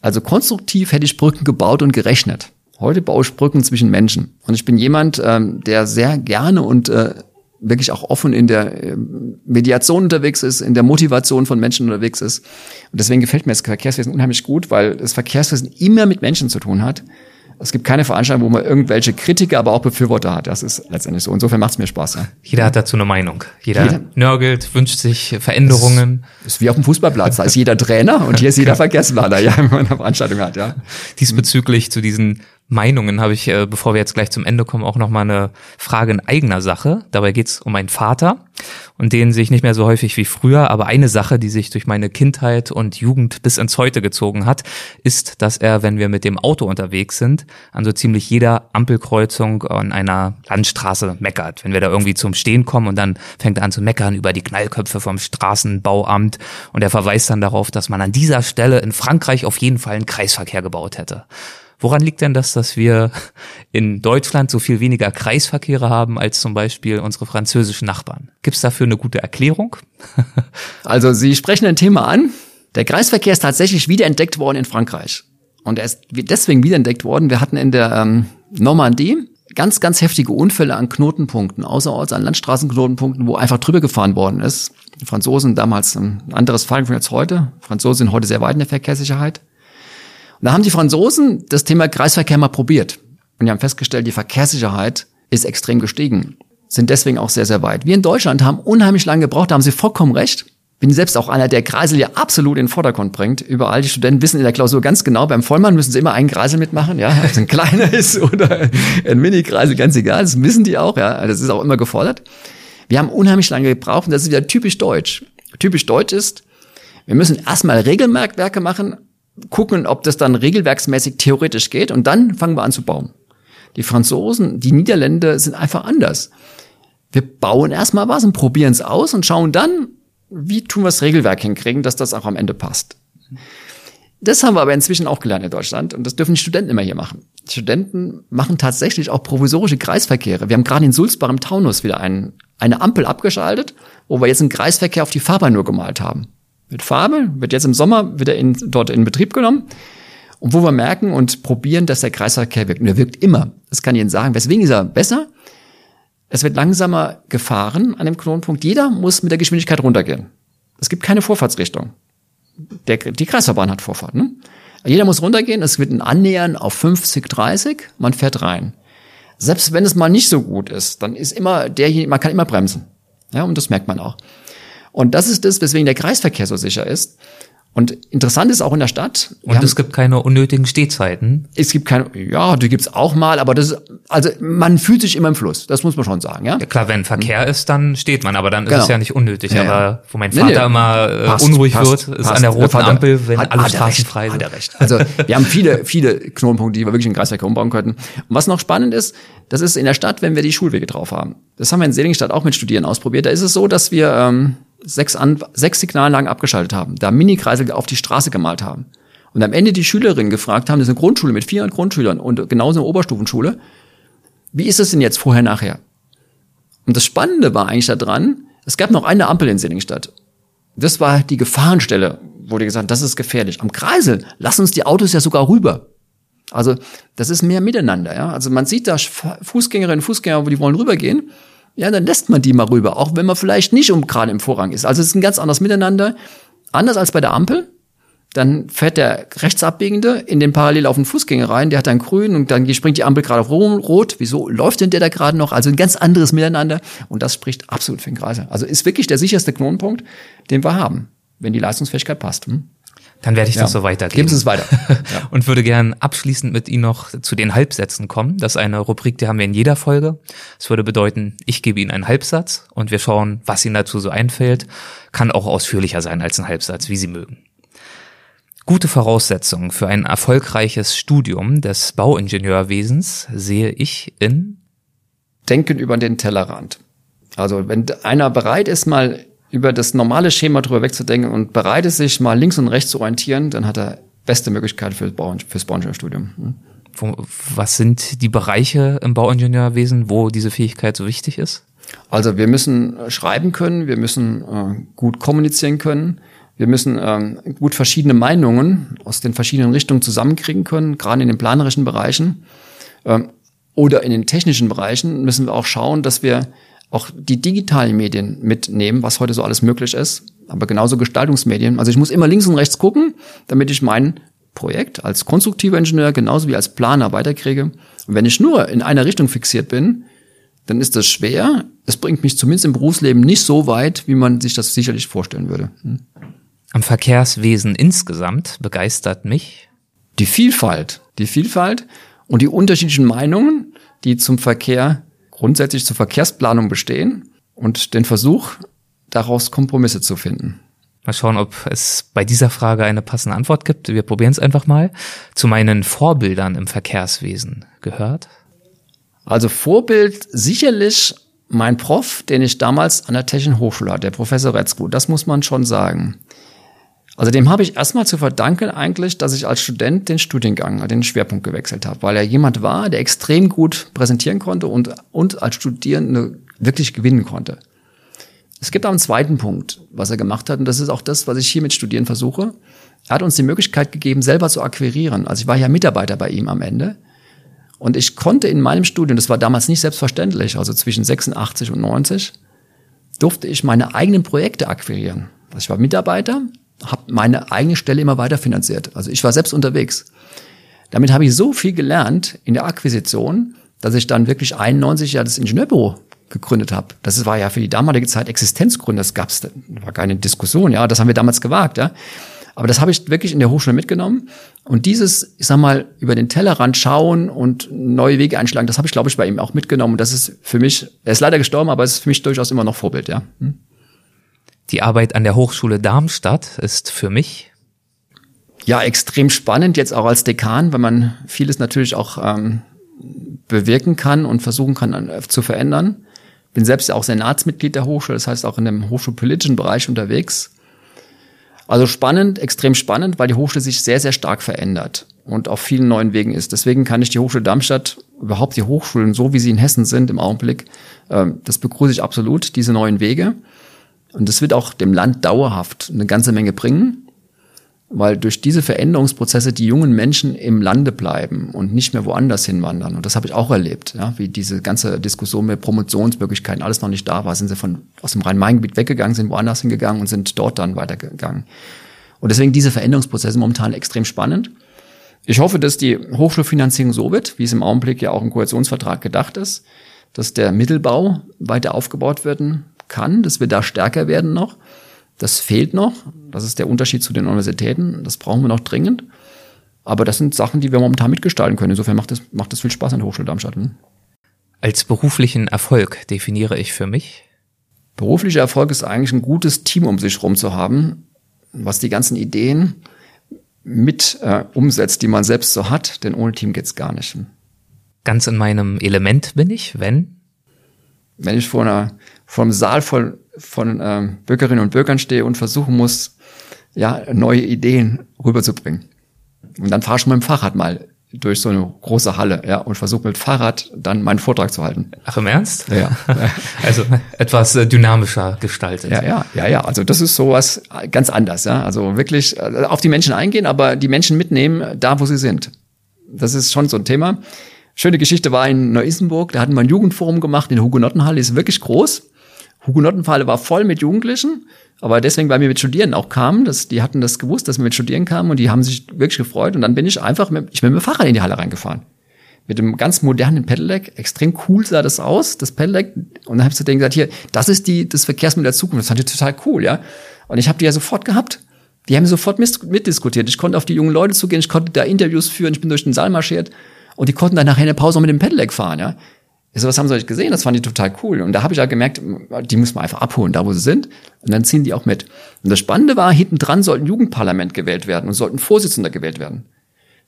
also konstruktiv hätte ich Brücken gebaut und gerechnet. Heute baue ich Brücken zwischen Menschen. Und ich bin jemand, ähm, der sehr gerne und äh, wirklich auch offen in der äh, Mediation unterwegs ist, in der Motivation von Menschen unterwegs ist. Und deswegen gefällt mir das Verkehrswesen unheimlich gut, weil das Verkehrswesen immer mit Menschen zu tun hat. Es gibt keine Veranstaltung, wo man irgendwelche Kritiker, aber auch Befürworter hat. Das ist letztendlich so. Insofern macht es mir Spaß. Ja. Jeder hat dazu eine Meinung. Jeder, jeder nörgelt, wünscht sich Veränderungen. Das ist wie auf dem Fußballplatz. Da ist jeder Trainer und hier ist jeder Verkehrsplaner, ja, wenn man eine Veranstaltung hat. Ja. Diesbezüglich zu diesen Meinungen habe ich, äh, bevor wir jetzt gleich zum Ende kommen, auch noch mal eine Frage in eigener Sache. Dabei geht es um meinen Vater und den sehe ich nicht mehr so häufig wie früher. Aber eine Sache, die sich durch meine Kindheit und Jugend bis ins Heute gezogen hat, ist, dass er, wenn wir mit dem Auto unterwegs sind, an so ziemlich jeder Ampelkreuzung an einer Landstraße meckert. Wenn wir da irgendwie zum Stehen kommen und dann fängt er an zu meckern über die Knallköpfe vom Straßenbauamt und er verweist dann darauf, dass man an dieser Stelle in Frankreich auf jeden Fall einen Kreisverkehr gebaut hätte. Woran liegt denn das, dass wir in Deutschland so viel weniger Kreisverkehre haben als zum Beispiel unsere französischen Nachbarn? Gibt es dafür eine gute Erklärung? also Sie sprechen ein Thema an. Der Kreisverkehr ist tatsächlich wiederentdeckt worden in Frankreich. Und er ist deswegen wiederentdeckt worden. Wir hatten in der ähm, Normandie ganz, ganz heftige Unfälle an Knotenpunkten, außerorts an Landstraßenknotenpunkten, wo einfach drüber gefahren worden ist. Die Franzosen damals ein anderes Fall als heute. Franzosen sind heute sehr weit in der Verkehrssicherheit. Und da haben die Franzosen das Thema Kreisverkehr mal probiert. Und die haben festgestellt, die Verkehrssicherheit ist extrem gestiegen. Sind deswegen auch sehr, sehr weit. Wir in Deutschland haben unheimlich lange gebraucht, da haben sie vollkommen recht. Bin selbst auch einer, der Kreisel ja absolut in den Vordergrund bringt. Überall die Studenten wissen in der Klausur ganz genau, beim Vollmann müssen sie immer einen Kreisel mitmachen, ja, ob es ein kleiner ist oder ein Mini-Kreisel, ganz egal, das wissen die auch, ja, das ist auch immer gefordert. Wir haben unheimlich lange gebraucht und das ist wieder typisch deutsch. Typisch deutsch ist, wir müssen erstmal Regelmerkwerke machen, gucken, ob das dann regelwerksmäßig theoretisch geht und dann fangen wir an zu bauen. Die Franzosen, die Niederländer sind einfach anders. Wir bauen erstmal was und probieren es aus und schauen dann, wie tun wir das Regelwerk hinkriegen, dass das auch am Ende passt. Das haben wir aber inzwischen auch gelernt in Deutschland und das dürfen die Studenten immer hier machen. Die Studenten machen tatsächlich auch provisorische Kreisverkehre. Wir haben gerade in Sulzbach im Taunus wieder ein, eine Ampel abgeschaltet, wo wir jetzt einen Kreisverkehr auf die Fahrbahn nur gemalt haben mit Farbe, wird jetzt im Sommer wieder in, dort in Betrieb genommen. Und wo wir merken und probieren, dass der Kreisverkehr wirkt. Und er wirkt immer. Das kann ich Ihnen sagen. Weswegen ist er besser? Es wird langsamer gefahren an dem Knotenpunkt. Jeder muss mit der Geschwindigkeit runtergehen. Es gibt keine Vorfahrtsrichtung. Der, die Kreisverbahn hat Vorfahrt. Ne? Jeder muss runtergehen. Es wird ein Annähern auf 50, 30. Man fährt rein. Selbst wenn es mal nicht so gut ist, dann ist immer derjenige, man kann immer bremsen. Ja, und das merkt man auch. Und das ist das, weswegen der Kreisverkehr so sicher ist. Und interessant ist auch in der Stadt. Und haben, es gibt keine unnötigen Stehzeiten. Es gibt keine, ja, die gibt's auch mal, aber das ist, also man fühlt sich immer im Fluss. Das muss man schon sagen, ja. ja klar, wenn Verkehr mhm. ist, dann steht man, aber dann genau. ist es genau. ja nicht unnötig. Ja, aber wo mein Vater nee, nee. immer äh, passt, unruhig passt, wird, ist passt. an der roten Vater, Ampel, wenn hat, alle hat Straßen frei sind. Hat er recht. Also wir haben viele, viele Knotenpunkte, die wir wirklich in Kreisverkehr umbauen könnten. Und was noch spannend ist, das ist in der Stadt, wenn wir die Schulwege drauf haben. Das haben wir in Seligenstadt auch mit Studierenden ausprobiert. Da ist es so, dass wir ähm, sechs, An sechs Signalanlagen abgeschaltet haben, da Mini-Kreisel auf die Straße gemalt haben. Und am Ende die Schülerinnen gefragt haben, das ist eine Grundschule mit 400 Grundschülern und genauso eine Oberstufenschule, wie ist es denn jetzt vorher, nachher? Und das Spannende war eigentlich daran, es gab noch eine Ampel in Seligenstadt. Das war die Gefahrenstelle, wurde gesagt, das ist gefährlich. Am Kreisel lassen uns die Autos ja sogar rüber. Also das ist mehr miteinander. Ja? Also man sieht da Fußgängerinnen und Fußgänger, wo die wollen rübergehen ja, dann lässt man die mal rüber, auch wenn man vielleicht nicht um gerade im Vorrang ist. Also es ist ein ganz anderes Miteinander. Anders als bei der Ampel. Dann fährt der Rechtsabbiegende in den parallel auf den Fußgänger rein, der hat dann grün und dann springt die Ampel gerade auf rot. Wieso läuft denn der da gerade noch? Also ein ganz anderes Miteinander. Und das spricht absolut für den Kreisel. Also ist wirklich der sicherste Knotenpunkt, den wir haben, wenn die Leistungsfähigkeit passt. Hm? Dann werde ich ja. das so weitergeben. Geben Sie es weiter. Ja. Und würde gern abschließend mit Ihnen noch zu den Halbsätzen kommen. Das ist eine Rubrik, die haben wir in jeder Folge. Das würde bedeuten, ich gebe Ihnen einen Halbsatz und wir schauen, was Ihnen dazu so einfällt. Kann auch ausführlicher sein als ein Halbsatz, wie Sie mögen. Gute Voraussetzungen für ein erfolgreiches Studium des Bauingenieurwesens sehe ich in Denken über den Tellerrand. Also wenn einer bereit ist, mal über das normale Schema drüber wegzudenken und bereit ist, sich mal links und rechts zu orientieren, dann hat er beste Möglichkeit fürs, Bau, fürs Bauingenieurstudium. Hm? Was sind die Bereiche im Bauingenieurwesen, wo diese Fähigkeit so wichtig ist? Also wir müssen äh, schreiben können, wir müssen äh, gut kommunizieren können, wir müssen ähm, gut verschiedene Meinungen aus den verschiedenen Richtungen zusammenkriegen können, gerade in den planerischen Bereichen ähm, oder in den technischen Bereichen müssen wir auch schauen, dass wir auch die digitalen Medien mitnehmen, was heute so alles möglich ist, aber genauso Gestaltungsmedien. Also ich muss immer links und rechts gucken, damit ich mein Projekt als konstruktiver Ingenieur genauso wie als Planer weiterkriege. Und wenn ich nur in einer Richtung fixiert bin, dann ist das schwer. Es bringt mich zumindest im Berufsleben nicht so weit, wie man sich das sicherlich vorstellen würde. Hm. Am Verkehrswesen insgesamt begeistert mich die Vielfalt, die Vielfalt und die unterschiedlichen Meinungen, die zum Verkehr grundsätzlich zur Verkehrsplanung bestehen und den Versuch, daraus Kompromisse zu finden. Mal schauen, ob es bei dieser Frage eine passende Antwort gibt. Wir probieren es einfach mal. Zu meinen Vorbildern im Verkehrswesen gehört? Also Vorbild sicherlich mein Prof, den ich damals an der Technischen Hochschule hatte, der Professor Retzko. Das muss man schon sagen. Also dem habe ich erstmal zu verdanken eigentlich, dass ich als Student den Studiengang, den Schwerpunkt gewechselt habe, weil er jemand war, der extrem gut präsentieren konnte und, und als Studierende wirklich gewinnen konnte. Es gibt auch einen zweiten Punkt, was er gemacht hat, und das ist auch das, was ich hier mit Studieren versuche. Er hat uns die Möglichkeit gegeben, selber zu akquirieren. Also ich war ja Mitarbeiter bei ihm am Ende. Und ich konnte in meinem Studium, das war damals nicht selbstverständlich, also zwischen 86 und 90, durfte ich meine eigenen Projekte akquirieren. Also ich war Mitarbeiter, habe meine eigene Stelle immer weiter finanziert. Also ich war selbst unterwegs. Damit habe ich so viel gelernt in der Akquisition, dass ich dann wirklich 91 Jahre das Ingenieurbüro gegründet habe. Das war ja für die damalige Zeit Existenzgründer. Das gab's, war keine Diskussion. Ja, das haben wir damals gewagt. Ja, aber das habe ich wirklich in der Hochschule mitgenommen. Und dieses, ich sag mal, über den Tellerrand schauen und neue Wege einschlagen, das habe ich, glaube ich, bei ihm auch mitgenommen. Und das ist für mich, er ist leider gestorben, aber es ist für mich durchaus immer noch Vorbild, ja. Hm? Die Arbeit an der Hochschule Darmstadt ist für mich ja extrem spannend, jetzt auch als Dekan, weil man vieles natürlich auch ähm, bewirken kann und versuchen kann äh, zu verändern. Bin selbst auch Senatsmitglied der Hochschule, das heißt auch in dem hochschulpolitischen Bereich unterwegs. Also spannend, extrem spannend, weil die Hochschule sich sehr, sehr stark verändert und auf vielen neuen Wegen ist. Deswegen kann ich die Hochschule Darmstadt, überhaupt die Hochschulen, so wie sie in Hessen sind im Augenblick, ähm, das begrüße ich absolut, diese neuen Wege. Und das wird auch dem Land dauerhaft eine ganze Menge bringen weil durch diese Veränderungsprozesse die jungen Menschen im Lande bleiben und nicht mehr woanders hinwandern. Und das habe ich auch erlebt, ja, wie diese ganze Diskussion mit Promotionsmöglichkeiten alles noch nicht da war, sind sie von aus dem Rhein-Main-Gebiet weggegangen, sind woanders hingegangen und sind dort dann weitergegangen. Und deswegen diese Veränderungsprozesse momentan extrem spannend. Ich hoffe, dass die Hochschulfinanzierung so wird, wie es im Augenblick ja auch im Koalitionsvertrag gedacht ist, dass der Mittelbau weiter aufgebaut werden kann, dass wir da stärker werden noch das fehlt noch. Das ist der Unterschied zu den Universitäten. Das brauchen wir noch dringend. Aber das sind Sachen, die wir momentan mitgestalten können. Insofern macht es macht es viel Spaß an der Hochschule Darmstadt. Hm? Als beruflichen Erfolg definiere ich für mich? Beruflicher Erfolg ist eigentlich ein gutes Team um sich herum zu haben, was die ganzen Ideen mit äh, umsetzt, die man selbst so hat, denn ohne Team geht's gar nicht. Ganz in meinem Element bin ich, wenn? Wenn ich vor einer einem Saal voll von ähm, Bürgerinnen und Bürgern stehe und versuchen muss, ja, neue Ideen rüberzubringen. Und dann fahre ich mit dem Fahrrad mal durch so eine große Halle, ja, und versuche mit Fahrrad dann meinen Vortrag zu halten. Ach, im Ernst? Ja. also etwas äh, dynamischer gestaltet. Ja, ja, ja, ja. Also das ist sowas ganz anders, ja. Also wirklich äh, auf die Menschen eingehen, aber die Menschen mitnehmen, da wo sie sind. Das ist schon so ein Thema. Schöne Geschichte war in Neu-Isenburg, da hatten wir ein Jugendforum gemacht in der Hugenottenhalle, ist wirklich groß. Hugenottenfalle war voll mit Jugendlichen, aber deswegen, weil wir mit Studieren auch kamen, dass, die hatten das gewusst, dass wir mit Studieren kamen und die haben sich wirklich gefreut und dann bin ich einfach mit, ich bin mit dem Fahrrad in die Halle reingefahren. Mit einem ganz modernen Pedelec, extrem cool sah das aus, das Pedelec. Und dann habe ich zu denen gesagt, hier, das ist die, das Verkehrsmittel der Zukunft. Das fand ich total cool, ja. Und ich habe die ja sofort gehabt. Die haben sofort mitdiskutiert. Ich konnte auf die jungen Leute zugehen, ich konnte da Interviews führen, ich bin durch den Saal marschiert und die konnten dann nachher in der Pause auch mit dem Pedelec fahren, ja. Ich so, was haben sie euch gesehen? Das fand ich total cool. Und da habe ich ja gemerkt, die muss man einfach abholen, da wo sie sind. Und dann ziehen die auch mit. Und das Spannende war, hinten dran sollten Jugendparlament gewählt werden und sollten Vorsitzender gewählt werden.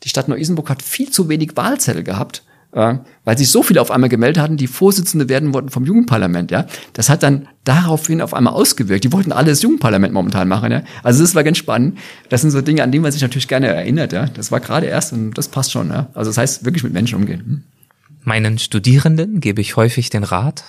Die Stadt Neu-Isenburg hat viel zu wenig Wahlzettel gehabt, äh, weil sich so viele auf einmal gemeldet hatten, die Vorsitzende werden wollten vom Jugendparlament. Ja, Das hat dann daraufhin auf einmal ausgewirkt. Die wollten alle das Jugendparlament momentan machen. Ja? Also das war ganz spannend. Das sind so Dinge, an die man sich natürlich gerne erinnert. Ja? Das war gerade erst und das passt schon. Ja? Also das heißt, wirklich mit Menschen umgehen. Hm? Meinen Studierenden gebe ich häufig den Rat?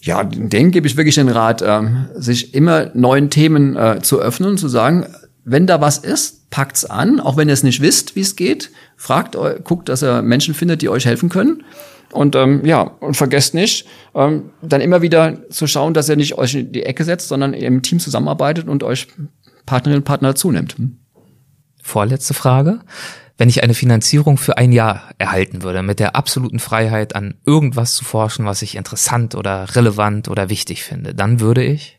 Ja, denen gebe ich wirklich den Rat, äh, sich immer neuen Themen äh, zu öffnen und zu sagen, wenn da was ist, packt's an, auch wenn ihr es nicht wisst, wie es geht, fragt, guckt, dass ihr Menschen findet, die euch helfen können. Und ähm, ja, und vergesst nicht, ähm, dann immer wieder zu schauen, dass ihr nicht euch in die Ecke setzt, sondern im Team zusammenarbeitet und euch Partnerinnen und Partner zunimmt. Vorletzte Frage. Wenn ich eine Finanzierung für ein Jahr erhalten würde, mit der absoluten Freiheit an irgendwas zu forschen, was ich interessant oder relevant oder wichtig finde, dann würde ich?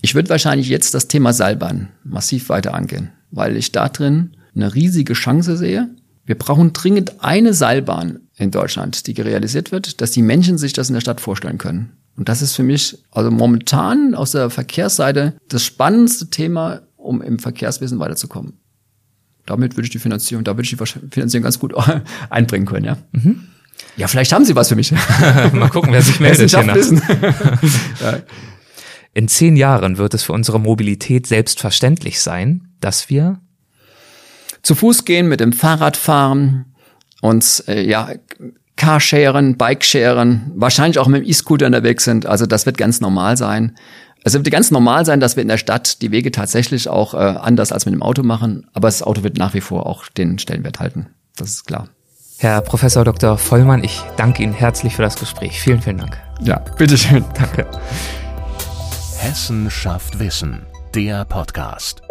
Ich würde wahrscheinlich jetzt das Thema Seilbahn massiv weiter angehen, weil ich da drin eine riesige Chance sehe. Wir brauchen dringend eine Seilbahn in Deutschland, die realisiert wird, dass die Menschen sich das in der Stadt vorstellen können. Und das ist für mich also momentan aus der Verkehrsseite das spannendste Thema, um im Verkehrswesen weiterzukommen. Damit würde ich die Finanzierung, da würde ich die Finanzierung ganz gut einbringen können, ja. Mhm. Ja, vielleicht haben Sie was für mich. Mal gucken, wer sich meldet. wissen. In zehn Jahren wird es für unsere Mobilität selbstverständlich sein, dass wir zu Fuß gehen, mit dem Fahrrad fahren, uns äh, ja Carsharen, Bikesharen, wahrscheinlich auch mit dem E-Scooter unterwegs sind. Also das wird ganz normal sein. Es wird ganz normal sein, dass wir in der Stadt die Wege tatsächlich auch äh, anders als mit dem Auto machen, aber das Auto wird nach wie vor auch den Stellenwert halten. Das ist klar. Herr Professor Dr. Vollmann, ich danke Ihnen herzlich für das Gespräch. Vielen, vielen Dank. Ja, bitteschön. Danke. Hessen schafft Wissen, der Podcast.